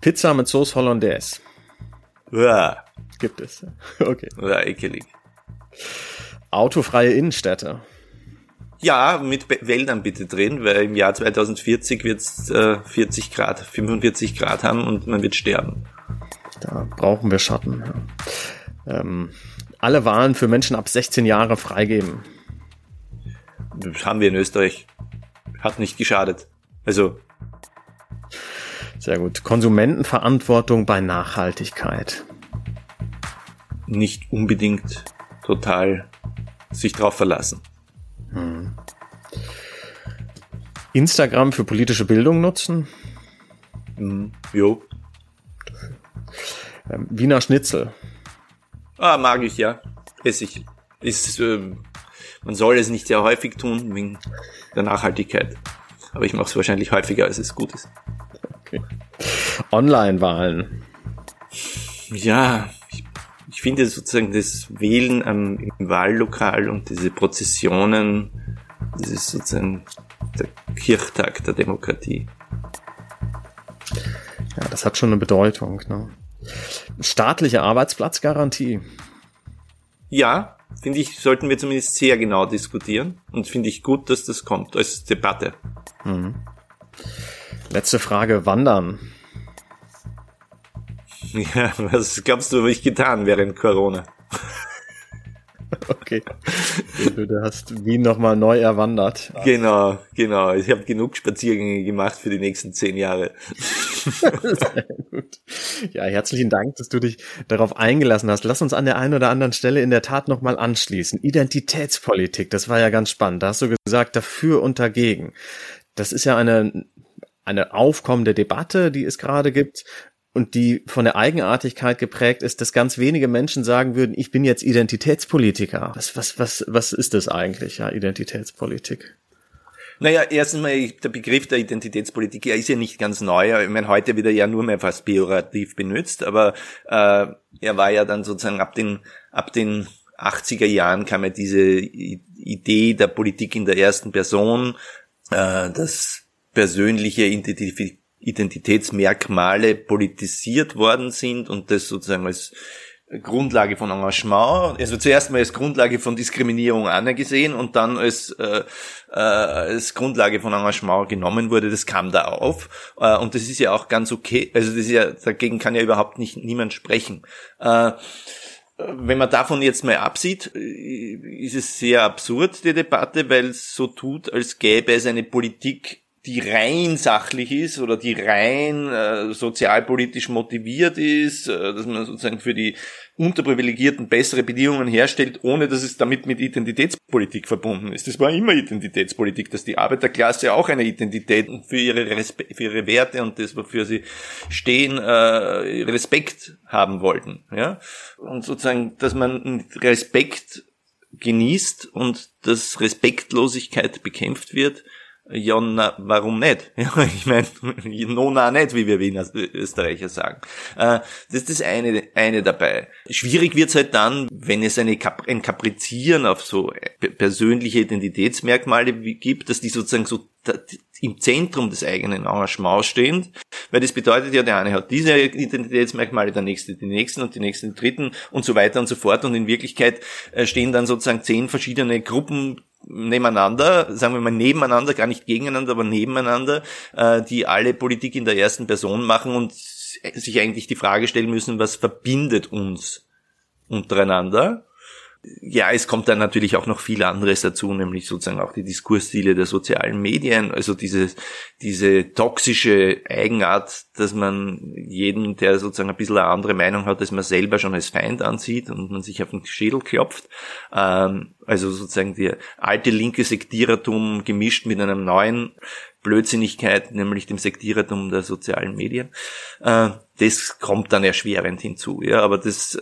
Pizza mit Sauce Hollandaise. Ja. Gibt es. Okay. Oder ekelig. Autofreie Innenstädte. Ja, mit Wäldern bitte drin, weil im Jahr 2040 wird es äh, 40 Grad, 45 Grad haben und man wird sterben. Da brauchen wir Schatten. Ja. Ähm, alle Wahlen für Menschen ab 16 Jahre freigeben. Das haben wir in Österreich. Hat nicht geschadet. Also. Sehr gut. Konsumentenverantwortung bei Nachhaltigkeit. Nicht unbedingt total sich drauf verlassen. Hm. Instagram für politische Bildung nutzen? Hm, jo. Ähm, Wiener Schnitzel. Ah, mag ich, ja. Essig. Ist ähm, man soll es nicht sehr häufig tun, wegen der Nachhaltigkeit. Aber ich mache es wahrscheinlich häufiger, als es gut ist. Okay. Online-Wahlen. Ja, ich, ich, finde sozusagen das Wählen am, im Wahllokal und diese Prozessionen, das ist sozusagen der Kirchtag der Demokratie. Ja, das hat schon eine Bedeutung. Ne? Staatliche Arbeitsplatzgarantie. Ja, finde ich, sollten wir zumindest sehr genau diskutieren und finde ich gut, dass das kommt als Debatte. Mhm. Letzte Frage, Wandern. Ja, was glaubst du, habe ich getan während Corona? Okay. Du hast Wien nochmal neu erwandert. Genau, genau. Ich habe genug Spaziergänge gemacht für die nächsten zehn Jahre. Ja, herzlichen Dank, dass du dich darauf eingelassen hast. Lass uns an der einen oder anderen Stelle in der Tat nochmal anschließen. Identitätspolitik, das war ja ganz spannend. Da hast du gesagt, dafür und dagegen. Das ist ja eine, eine aufkommende Debatte, die es gerade gibt und die von der Eigenartigkeit geprägt ist, dass ganz wenige Menschen sagen würden, ich bin jetzt Identitätspolitiker. Was, was, was, was ist das eigentlich, ja, Identitätspolitik? Naja, erstens mal, der Begriff der Identitätspolitik ja, ist ja nicht ganz neu. Ich meine, heute wird er ja nur mehr fast pejorativ benutzt, aber äh, er war ja dann sozusagen ab den, ab den 80er Jahren kam ja diese Idee der Politik in der ersten Person, äh, das persönliche Identitätsmerkmale politisiert worden sind und das sozusagen als Grundlage von Engagement, also zuerst mal als Grundlage von Diskriminierung angesehen und dann als, äh, äh, als Grundlage von Engagement genommen wurde, das kam da auf. Äh, und das ist ja auch ganz okay, also das ist ja, dagegen kann ja überhaupt nicht niemand sprechen. Äh, wenn man davon jetzt mal absieht, ist es sehr absurd, die Debatte, weil es so tut, als gäbe es eine Politik die rein sachlich ist oder die rein äh, sozialpolitisch motiviert ist, äh, dass man sozusagen für die Unterprivilegierten bessere Bedingungen herstellt, ohne dass es damit mit Identitätspolitik verbunden ist. Das war immer Identitätspolitik, dass die Arbeiterklasse auch eine Identität für ihre, Respe für ihre Werte und das, wofür sie stehen, äh, Respekt haben wollten. Ja? Und sozusagen, dass man Respekt genießt und dass Respektlosigkeit bekämpft wird, ja, na, warum nicht? Ja, ich meine, no, na, nicht, wie wir Wiener Österreicher sagen. Äh, das ist das eine, eine dabei. Schwierig wird's halt dann, wenn es eine, ein Kaprizieren auf so persönliche Identitätsmerkmale gibt, dass die sozusagen so im Zentrum des eigenen Engagements stehen, weil das bedeutet ja, der eine hat diese Identitätsmerkmale, der nächste die nächsten und die nächsten die dritten und so weiter und so fort und in Wirklichkeit äh, stehen dann sozusagen zehn verschiedene Gruppen nebeneinander, sagen wir mal nebeneinander, gar nicht gegeneinander, aber nebeneinander, äh, die alle Politik in der ersten Person machen und sich eigentlich die Frage stellen müssen, was verbindet uns untereinander? Ja, es kommt dann natürlich auch noch viel anderes dazu, nämlich sozusagen auch die Diskursstile der sozialen Medien, also diese, diese toxische Eigenart, dass man jeden, der sozusagen ein bisschen eine andere Meinung hat, dass man selber schon als Feind ansieht und man sich auf den Schädel klopft. Ähm, also sozusagen der alte linke Sektierertum gemischt mit einem neuen Blödsinnigkeit, nämlich dem Sektierertum der sozialen Medien. Äh, das kommt dann erschwerend hinzu, ja, aber das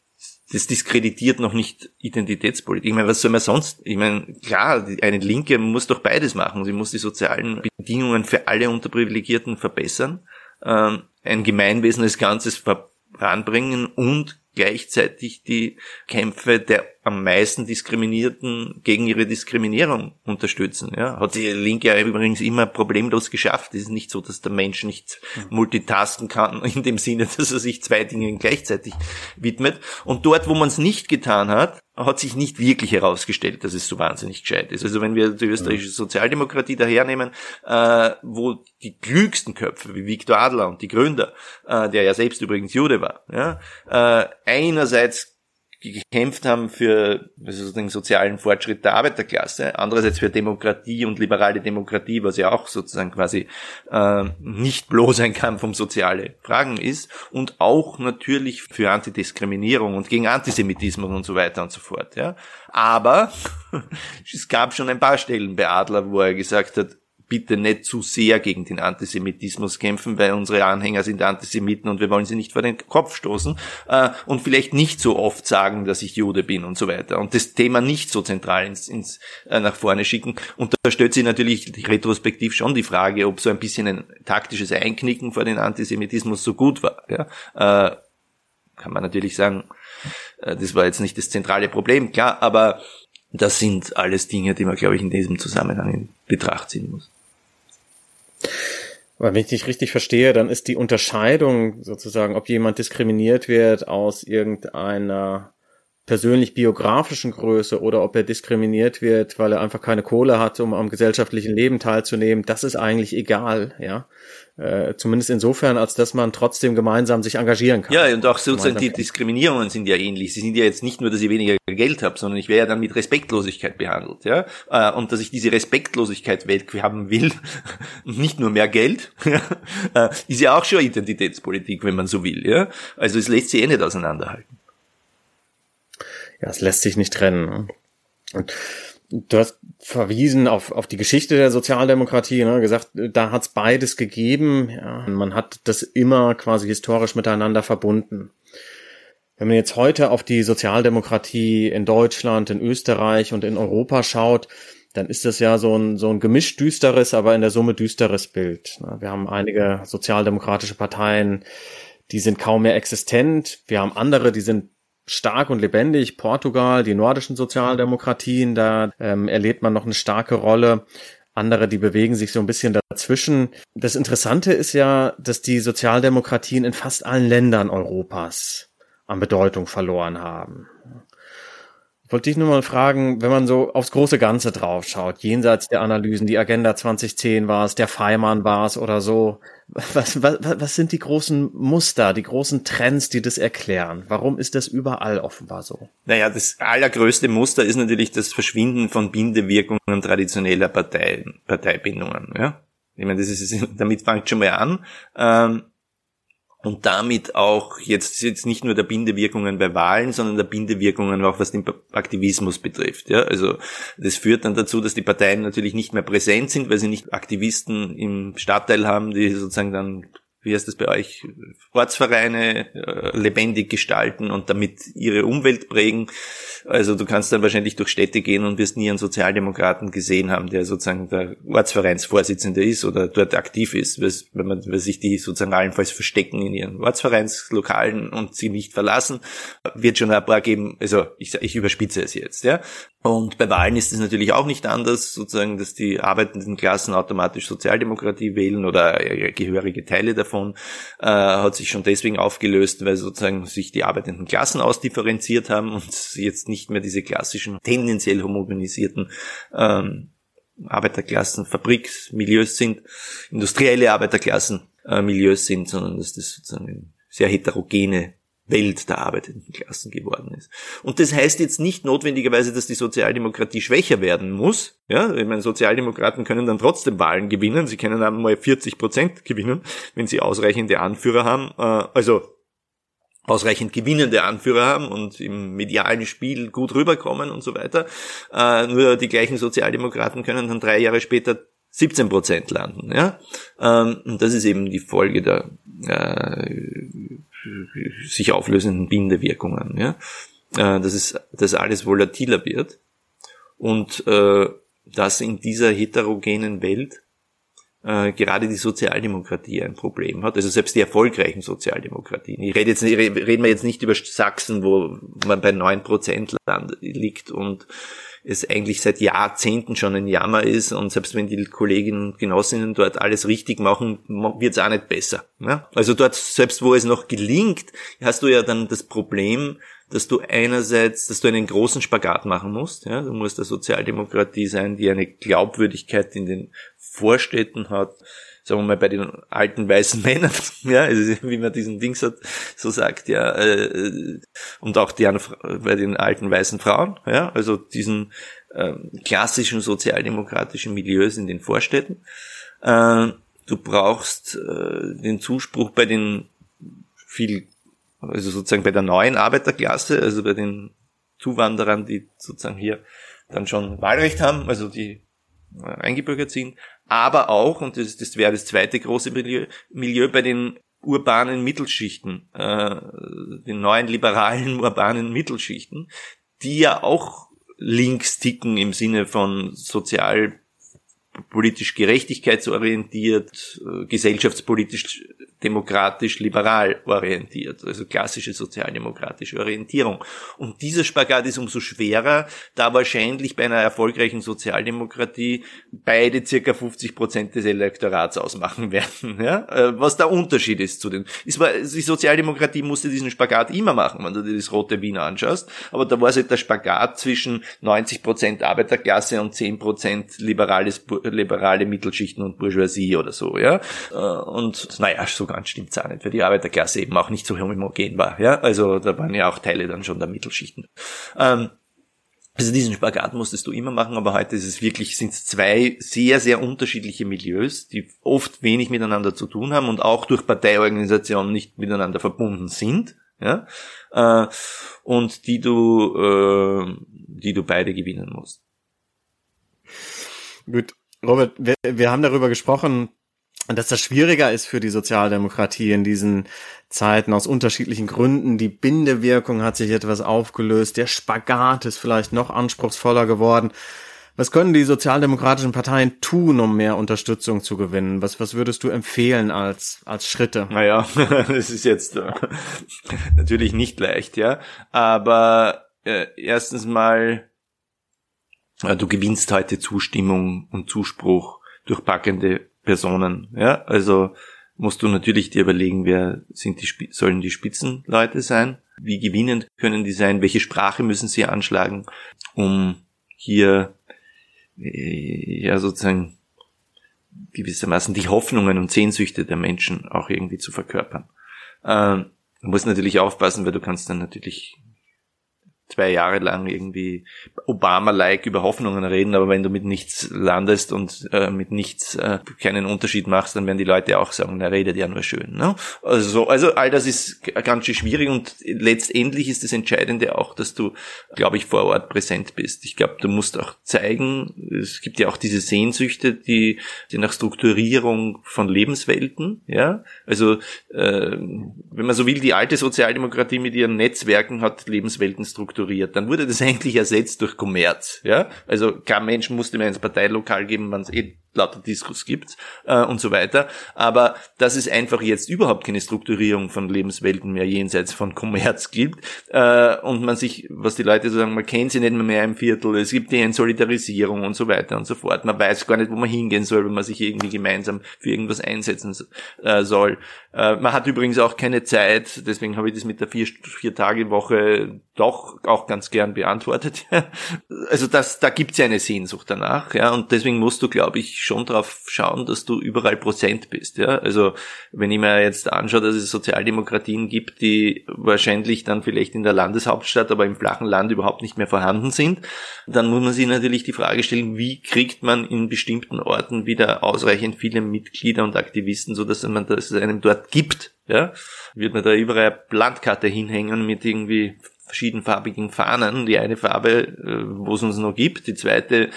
das diskreditiert noch nicht Identitätspolitik. Ich meine, was soll man sonst? Ich meine, klar, eine Linke muss doch beides machen. Sie muss die sozialen Bedingungen für alle Unterprivilegierten verbessern, ähm, ein Gemeinwesen als Ganzes voranbringen und gleichzeitig die Kämpfe der am meisten Diskriminierten gegen ihre Diskriminierung unterstützen. Ja, hat die Linke ja übrigens immer problemlos geschafft. Es ist nicht so, dass der Mensch nicht multitasken kann, in dem Sinne, dass er sich zwei Dingen gleichzeitig widmet. Und dort, wo man es nicht getan hat, hat sich nicht wirklich herausgestellt, dass es so wahnsinnig gescheit ist. Also wenn wir die österreichische Sozialdemokratie dahernehmen, äh, wo die klügsten Köpfe wie Viktor Adler und die Gründer, äh, der ja selbst übrigens Jude war, ja, äh, einerseits gekämpft haben für den sozialen Fortschritt der Arbeiterklasse, andererseits für Demokratie und liberale Demokratie, was ja auch sozusagen quasi äh, nicht bloß ein Kampf um soziale Fragen ist, und auch natürlich für Antidiskriminierung und gegen Antisemitismus und so weiter und so fort. Ja. Aber es gab schon ein paar Stellen bei Adler, wo er gesagt hat, bitte nicht zu sehr gegen den Antisemitismus kämpfen, weil unsere Anhänger sind Antisemiten und wir wollen sie nicht vor den Kopf stoßen äh, und vielleicht nicht so oft sagen, dass ich Jude bin und so weiter und das Thema nicht so zentral ins, ins äh, nach vorne schicken. Und da stellt sich natürlich retrospektiv schon die Frage, ob so ein bisschen ein taktisches Einknicken vor den Antisemitismus so gut war. Ja? Äh, kann man natürlich sagen, äh, das war jetzt nicht das zentrale Problem, klar, aber das sind alles Dinge, die man, glaube ich, in diesem Zusammenhang in Betracht ziehen muss. Aber wenn ich dich richtig verstehe, dann ist die Unterscheidung sozusagen, ob jemand diskriminiert wird aus irgendeiner persönlich biografischen Größe oder ob er diskriminiert wird, weil er einfach keine Kohle hat, um am gesellschaftlichen Leben teilzunehmen, das ist eigentlich egal, ja. Äh, zumindest insofern, als dass man trotzdem gemeinsam sich engagieren kann. Ja, und auch sozusagen die Diskriminierungen sind ja ähnlich. Sie sind ja jetzt nicht nur, dass ich weniger Geld habe, sondern ich wäre ja dann mit Respektlosigkeit behandelt, ja. Äh, und dass ich diese Respektlosigkeit haben will, nicht nur mehr Geld, äh, ist ja auch schon Identitätspolitik, wenn man so will, ja. Also es lässt sich eh nicht auseinanderhalten ja, es lässt sich nicht trennen. Ne? Und du hast verwiesen auf, auf die Geschichte der Sozialdemokratie, ne, gesagt, da hat es beides gegeben. Ja, man hat das immer quasi historisch miteinander verbunden. Wenn man jetzt heute auf die Sozialdemokratie in Deutschland, in Österreich und in Europa schaut, dann ist das ja so ein, so ein gemischt düsteres, aber in der Summe düsteres Bild. Ne? Wir haben einige sozialdemokratische Parteien, die sind kaum mehr existent. Wir haben andere, die sind stark und lebendig. Portugal, die nordischen Sozialdemokratien, da ähm, erlebt man noch eine starke Rolle. Andere, die bewegen sich so ein bisschen dazwischen. Das Interessante ist ja, dass die Sozialdemokratien in fast allen Ländern Europas an Bedeutung verloren haben. Ich wollte dich nur mal fragen, wenn man so aufs große Ganze draufschaut, jenseits der Analysen, die Agenda 2010 war es, der Feimann war es oder so, was, was, was sind die großen Muster, die großen Trends, die das erklären? Warum ist das überall offenbar so? Naja, das allergrößte Muster ist natürlich das Verschwinden von Bindewirkungen traditioneller Parteien, Parteibindungen. Ja? Ich meine, das ist, damit fängt schon mal an. Ähm, und damit auch jetzt, jetzt nicht nur der Bindewirkungen bei Wahlen, sondern der Bindewirkungen auch was den Aktivismus betrifft. Ja, also das führt dann dazu, dass die Parteien natürlich nicht mehr präsent sind, weil sie nicht Aktivisten im Stadtteil haben, die sozusagen dann wie heißt das bei euch, Ortsvereine äh, lebendig gestalten und damit ihre Umwelt prägen. Also du kannst dann wahrscheinlich durch Städte gehen und wirst nie einen Sozialdemokraten gesehen haben, der sozusagen der Ortsvereinsvorsitzende ist oder dort aktiv ist, wenn man, wenn sich die sozusagen allenfalls verstecken in ihren Ortsvereinslokalen und sie nicht verlassen, wird schon ein paar geben, also ich, ich überspitze es jetzt, ja. Und bei Wahlen ist es natürlich auch nicht anders, sozusagen, dass die arbeitenden Klassen automatisch Sozialdemokratie wählen oder gehörige Teile davon, äh, hat sich schon deswegen aufgelöst, weil sozusagen sich die arbeitenden Klassen ausdifferenziert haben und jetzt nicht mehr diese klassischen, tendenziell homogenisierten ähm, Arbeiterklassen, Fabriksmilieus sind, industrielle Arbeiterklassenmilieus äh, sind, sondern dass das sozusagen sehr heterogene Welt der arbeitenden Klassen geworden ist. Und das heißt jetzt nicht notwendigerweise, dass die Sozialdemokratie schwächer werden muss. Ja, ich meine, Sozialdemokraten können dann trotzdem Wahlen gewinnen. Sie können einmal 40 Prozent gewinnen, wenn sie ausreichende Anführer haben. Äh, also ausreichend gewinnende Anführer haben und im medialen Spiel gut rüberkommen und so weiter. Äh, nur die gleichen Sozialdemokraten können dann drei Jahre später 17 Prozent landen. Ja? Ähm, und das ist eben die Folge der äh, sich auflösenden Bindewirkungen. Ja? Äh, dass, es, dass alles volatiler wird und äh, dass in dieser heterogenen Welt äh, gerade die Sozialdemokratie ein Problem hat, also selbst die erfolgreichen Sozialdemokratien. Ich rede jetzt reden wir jetzt nicht über Sachsen, wo man bei neun Prozent liegt und es eigentlich seit Jahrzehnten schon ein Jammer ist und selbst wenn die Kolleginnen und Genossinnen dort alles richtig machen, wird es auch nicht besser. Ja? Also dort, selbst wo es noch gelingt, hast du ja dann das Problem, dass du einerseits, dass du einen großen Spagat machen musst. Ja? Du musst der Sozialdemokratie sein, die eine Glaubwürdigkeit in den Vorstädten hat, sagen wir mal, bei den alten weißen Männern, ja, also wie man diesen Dings hat, so sagt, ja, äh, und auch die, bei den alten weißen Frauen, ja, also diesen äh, klassischen sozialdemokratischen Milieus in den Vorstädten. Äh, du brauchst äh, den Zuspruch bei den viel, also sozusagen bei der neuen Arbeiterklasse, also bei den Zuwanderern, die sozusagen hier dann schon Wahlrecht haben, also die äh, eingebürgert sind, aber auch, und das, das wäre das zweite große Milieu, Milieu bei den urbanen Mittelschichten, äh, den neuen liberalen urbanen Mittelschichten, die ja auch links ticken im Sinne von sozialpolitisch gerechtigkeitsorientiert, äh, gesellschaftspolitisch demokratisch liberal orientiert, also klassische sozialdemokratische Orientierung. Und dieser Spagat ist umso schwerer, da wahrscheinlich bei einer erfolgreichen Sozialdemokratie beide circa 50 Prozent des Elektorats ausmachen werden. Ja? Äh, was der Unterschied ist zu den. Ist, die Sozialdemokratie musste diesen Spagat immer machen, wenn du dir das rote Wien anschaust. Aber da war es halt der Spagat zwischen 90 Prozent Arbeiterklasse und 10 Prozent liberales, liberale Mittelschichten und Bourgeoisie oder so. Ja? Äh, und naja, sogar ganz stimmt's auch nicht, weil die Arbeiterklasse eben auch nicht so homogen war. Ja, also da waren ja auch Teile dann schon der Mittelschichten. Ähm, also diesen Spagat musstest du immer machen, aber heute ist es wirklich, sind es zwei sehr, sehr unterschiedliche Milieus, die oft wenig miteinander zu tun haben und auch durch Parteiorganisationen nicht miteinander verbunden sind, ja, äh, und die du, äh, die du beide gewinnen musst. Gut, Robert, wir, wir haben darüber gesprochen, dass das schwieriger ist für die Sozialdemokratie in diesen Zeiten aus unterschiedlichen Gründen. Die Bindewirkung hat sich etwas aufgelöst, der Spagat ist vielleicht noch anspruchsvoller geworden. Was können die sozialdemokratischen Parteien tun, um mehr Unterstützung zu gewinnen? Was, was würdest du empfehlen als, als Schritte? Naja, das ist jetzt äh, natürlich nicht leicht, ja. Aber äh, erstens mal, äh, du gewinnst heute Zustimmung und Zuspruch durch packende Personen. Ja, also musst du natürlich dir überlegen, wer sind die sollen die Spitzenleute sein, wie gewinnend können die sein, welche Sprache müssen sie anschlagen, um hier äh, ja sozusagen gewissermaßen die Hoffnungen und Sehnsüchte der Menschen auch irgendwie zu verkörpern. Ähm, du musst natürlich aufpassen, weil du kannst dann natürlich zwei Jahre lang irgendwie Obama-like über Hoffnungen reden, aber wenn du mit nichts landest und äh, mit nichts äh, keinen Unterschied machst, dann werden die Leute auch sagen, na redet ja nur schön. Ne? Also, also all das ist ganz schön schwierig und letztendlich ist das Entscheidende auch, dass du, glaube ich, vor Ort präsent bist. Ich glaube, du musst auch zeigen, es gibt ja auch diese Sehnsüchte, die, die nach Strukturierung von Lebenswelten, ja, also äh, wenn man so will, die alte Sozialdemokratie mit ihren Netzwerken hat Lebenswelten strukturiert strukturiert, dann wurde das eigentlich ersetzt durch Kommerz. Ja? Also kein Mensch musste mehr ins Parteilokal geben, wenn es eh lauter Diskus gibt äh, und so weiter. Aber dass es einfach jetzt überhaupt keine Strukturierung von Lebenswelten mehr jenseits von Kommerz gibt äh, und man sich, was die Leute so sagen, man kennt sie nicht mehr, mehr im Viertel, es gibt die Entsolidarisierung und so weiter und so fort. Man weiß gar nicht, wo man hingehen soll, wenn man sich irgendwie gemeinsam für irgendwas einsetzen äh, soll. Äh, man hat übrigens auch keine Zeit, deswegen habe ich das mit der vier, vier Tage Woche doch auch ganz gern beantwortet. also das, da gibt's ja eine Sehnsucht danach, ja, und deswegen musst du, glaube ich, schon drauf schauen, dass du überall Prozent bist, ja. Also wenn ich mir jetzt anschaue, dass es Sozialdemokratien gibt, die wahrscheinlich dann vielleicht in der Landeshauptstadt, aber im flachen Land überhaupt nicht mehr vorhanden sind, dann muss man sich natürlich die Frage stellen, wie kriegt man in bestimmten Orten wieder ausreichend viele Mitglieder und Aktivisten, so dass man das einem dort gibt, ja. Wird man da überall eine Landkarte hinhängen mit irgendwie verschiedenfarbigen Fahnen. Die eine Farbe, äh, wo es uns noch gibt, die zweite,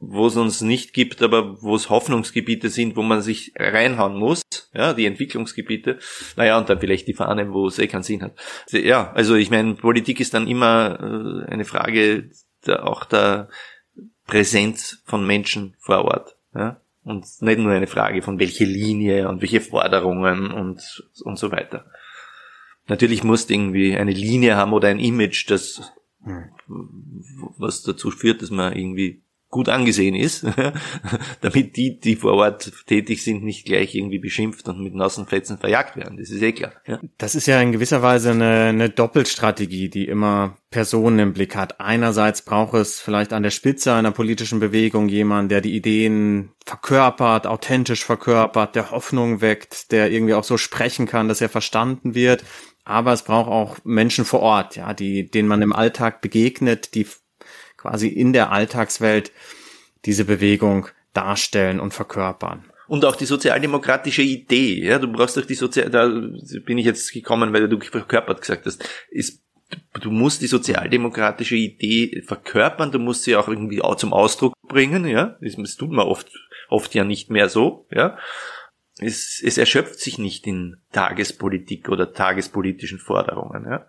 wo es uns nicht gibt, aber wo es Hoffnungsgebiete sind, wo man sich reinhauen muss, ja, die Entwicklungsgebiete. Naja, und dann vielleicht die Fahne, wo es eh keinen Sinn hat. Ja, also ich meine, Politik ist dann immer äh, eine Frage der, auch der Präsenz von Menschen vor Ort. Ja? Und nicht nur eine Frage von welche Linie und welche Forderungen und, und so weiter. Natürlich musst du irgendwie eine Linie haben oder ein Image, das hm. was dazu führt, dass man irgendwie gut angesehen ist, damit die, die vor Ort tätig sind, nicht gleich irgendwie beschimpft und mit nassen Fetzen verjagt werden. Das ist eh klar. Ja. Das ist ja in gewisser Weise eine, eine Doppelstrategie, die immer Personen im Blick hat. Einerseits braucht es vielleicht an der Spitze einer politischen Bewegung jemanden, der die Ideen verkörpert, authentisch verkörpert, der Hoffnung weckt, der irgendwie auch so sprechen kann, dass er verstanden wird. Aber es braucht auch Menschen vor Ort, ja, die, denen man im Alltag begegnet, die quasi in der Alltagswelt diese Bewegung darstellen und verkörpern. Und auch die sozialdemokratische Idee, ja, du brauchst doch die Sozial, da bin ich jetzt gekommen, weil du verkörpert gesagt hast, ist du musst die sozialdemokratische Idee verkörpern, du musst sie auch irgendwie auch zum Ausdruck bringen, ja. Das, das tut man oft, oft ja nicht mehr so, ja. Es, es erschöpft sich nicht in Tagespolitik oder tagespolitischen Forderungen, ja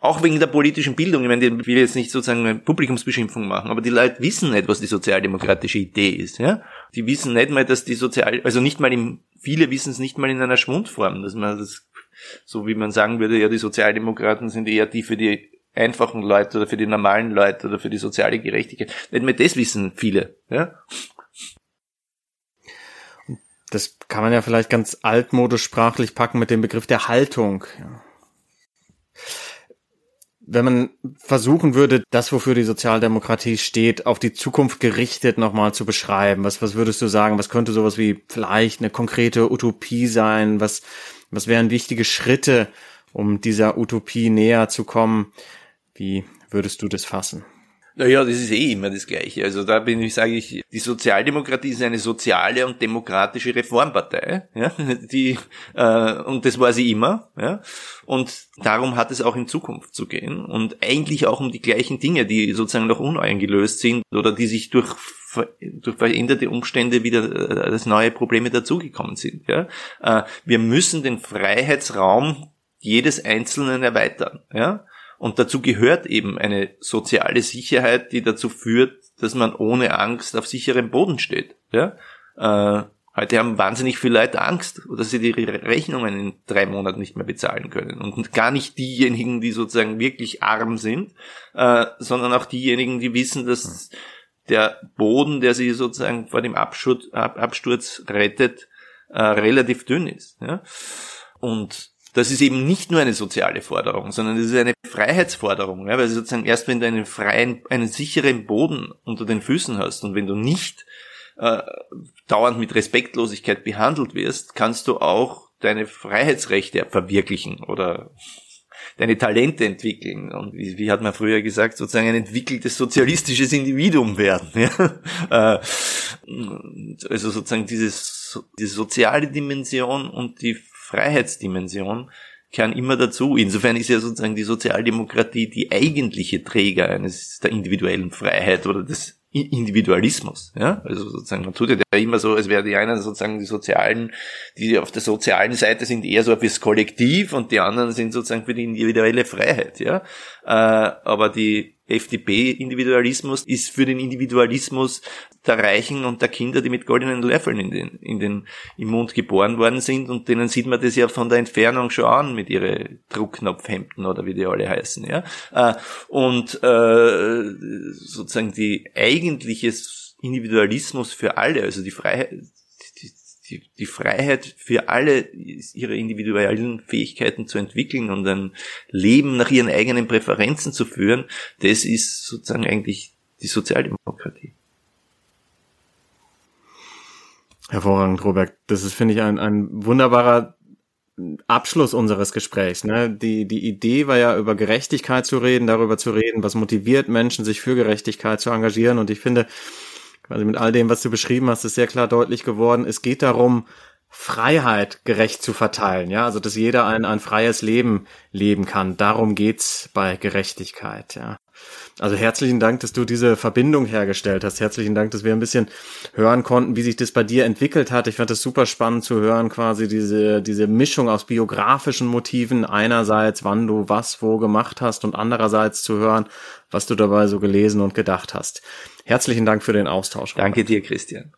auch wegen der politischen Bildung, ich meine, ich will jetzt nicht sozusagen eine Publikumsbeschimpfung machen, aber die Leute wissen nicht, was die sozialdemokratische Idee ist, ja. Die wissen nicht mal, dass die Sozial, also nicht mal im, viele wissen es nicht mal in einer Schwundform, dass man das, so wie man sagen würde, ja, die Sozialdemokraten sind eher die für die einfachen Leute oder für die normalen Leute oder für die soziale Gerechtigkeit. Nicht mal das wissen viele, ja. Das kann man ja vielleicht ganz altmodisch sprachlich packen mit dem Begriff der Haltung. Ja wenn man versuchen würde, das, wofür die Sozialdemokratie steht, auf die Zukunft gerichtet nochmal zu beschreiben, was, was würdest du sagen? Was könnte sowas wie vielleicht eine konkrete Utopie sein? Was, was wären wichtige Schritte, um dieser Utopie näher zu kommen? Wie würdest du das fassen? Naja, das ist eh immer das Gleiche. Also da bin ich, sage ich, die Sozialdemokratie ist eine soziale und demokratische Reformpartei, ja, die äh, und das war sie immer, ja. Und darum hat es auch in Zukunft zu gehen und eigentlich auch um die gleichen Dinge, die sozusagen noch uneingelöst sind oder die sich durch durch veränderte Umstände wieder äh, als neue Probleme dazugekommen sind. Ja? Äh, wir müssen den Freiheitsraum jedes Einzelnen erweitern. Ja? Und dazu gehört eben eine soziale Sicherheit, die dazu führt, dass man ohne Angst auf sicherem Boden steht. Ja? Äh, heute haben wahnsinnig viele Leute Angst, dass sie die Rechnungen in drei Monaten nicht mehr bezahlen können. Und gar nicht diejenigen, die sozusagen wirklich arm sind, äh, sondern auch diejenigen, die wissen, dass der Boden, der sie sozusagen vor dem Absturz, Absturz rettet, äh, relativ dünn ist. Ja? Und das ist eben nicht nur eine soziale Forderung, sondern es ist eine Freiheitsforderung, ja, weil sozusagen erst wenn du einen freien, einen sicheren Boden unter den Füßen hast und wenn du nicht äh, dauernd mit Respektlosigkeit behandelt wirst, kannst du auch deine Freiheitsrechte verwirklichen oder deine Talente entwickeln und wie, wie hat man früher gesagt, sozusagen ein entwickeltes sozialistisches Individuum werden. Ja? Äh, also sozusagen dieses, diese soziale Dimension und die Freiheitsdimension kehren immer dazu. Insofern ist ja sozusagen die Sozialdemokratie die eigentliche Träger eines der individuellen Freiheit oder des Individualismus. Ja? Also sozusagen, man tut ja immer so, als wäre die einen sozusagen die sozialen, die auf der sozialen Seite sind eher so fürs Kollektiv und die anderen sind sozusagen für die individuelle Freiheit. Ja? Äh, aber die FDP-Individualismus ist für den Individualismus der Reichen und der Kinder, die mit goldenen Löffeln in den, in den, im Mund geboren worden sind und denen sieht man das ja von der Entfernung schon an mit ihren Druckknopfhemden oder wie die alle heißen, ja. Äh, und äh, sozusagen die eigentliche Individualismus für alle, also die Freiheit, die, die Freiheit für alle, ihre individuellen Fähigkeiten zu entwickeln und ein Leben nach ihren eigenen Präferenzen zu führen, das ist sozusagen eigentlich die Sozialdemokratie. Hervorragend, Robert. Das ist, finde ich, ein, ein wunderbarer Abschluss unseres Gesprächs. Ne? Die, die Idee war ja, über Gerechtigkeit zu reden, darüber zu reden, was motiviert Menschen, sich für Gerechtigkeit zu engagieren. Und ich finde, quasi mit all dem, was du beschrieben hast, ist sehr klar deutlich geworden. Es geht darum, Freiheit gerecht zu verteilen, ja, also dass jeder ein, ein freies Leben leben kann. Darum geht's bei Gerechtigkeit, ja. Also herzlichen Dank, dass du diese Verbindung hergestellt hast. Herzlichen Dank, dass wir ein bisschen hören konnten, wie sich das bei dir entwickelt hat. Ich fand es super spannend zu hören, quasi diese, diese Mischung aus biografischen Motiven. Einerseits, wann du was wo gemacht hast und andererseits zu hören, was du dabei so gelesen und gedacht hast. Herzlichen Dank für den Austausch. Danke dir, Christian.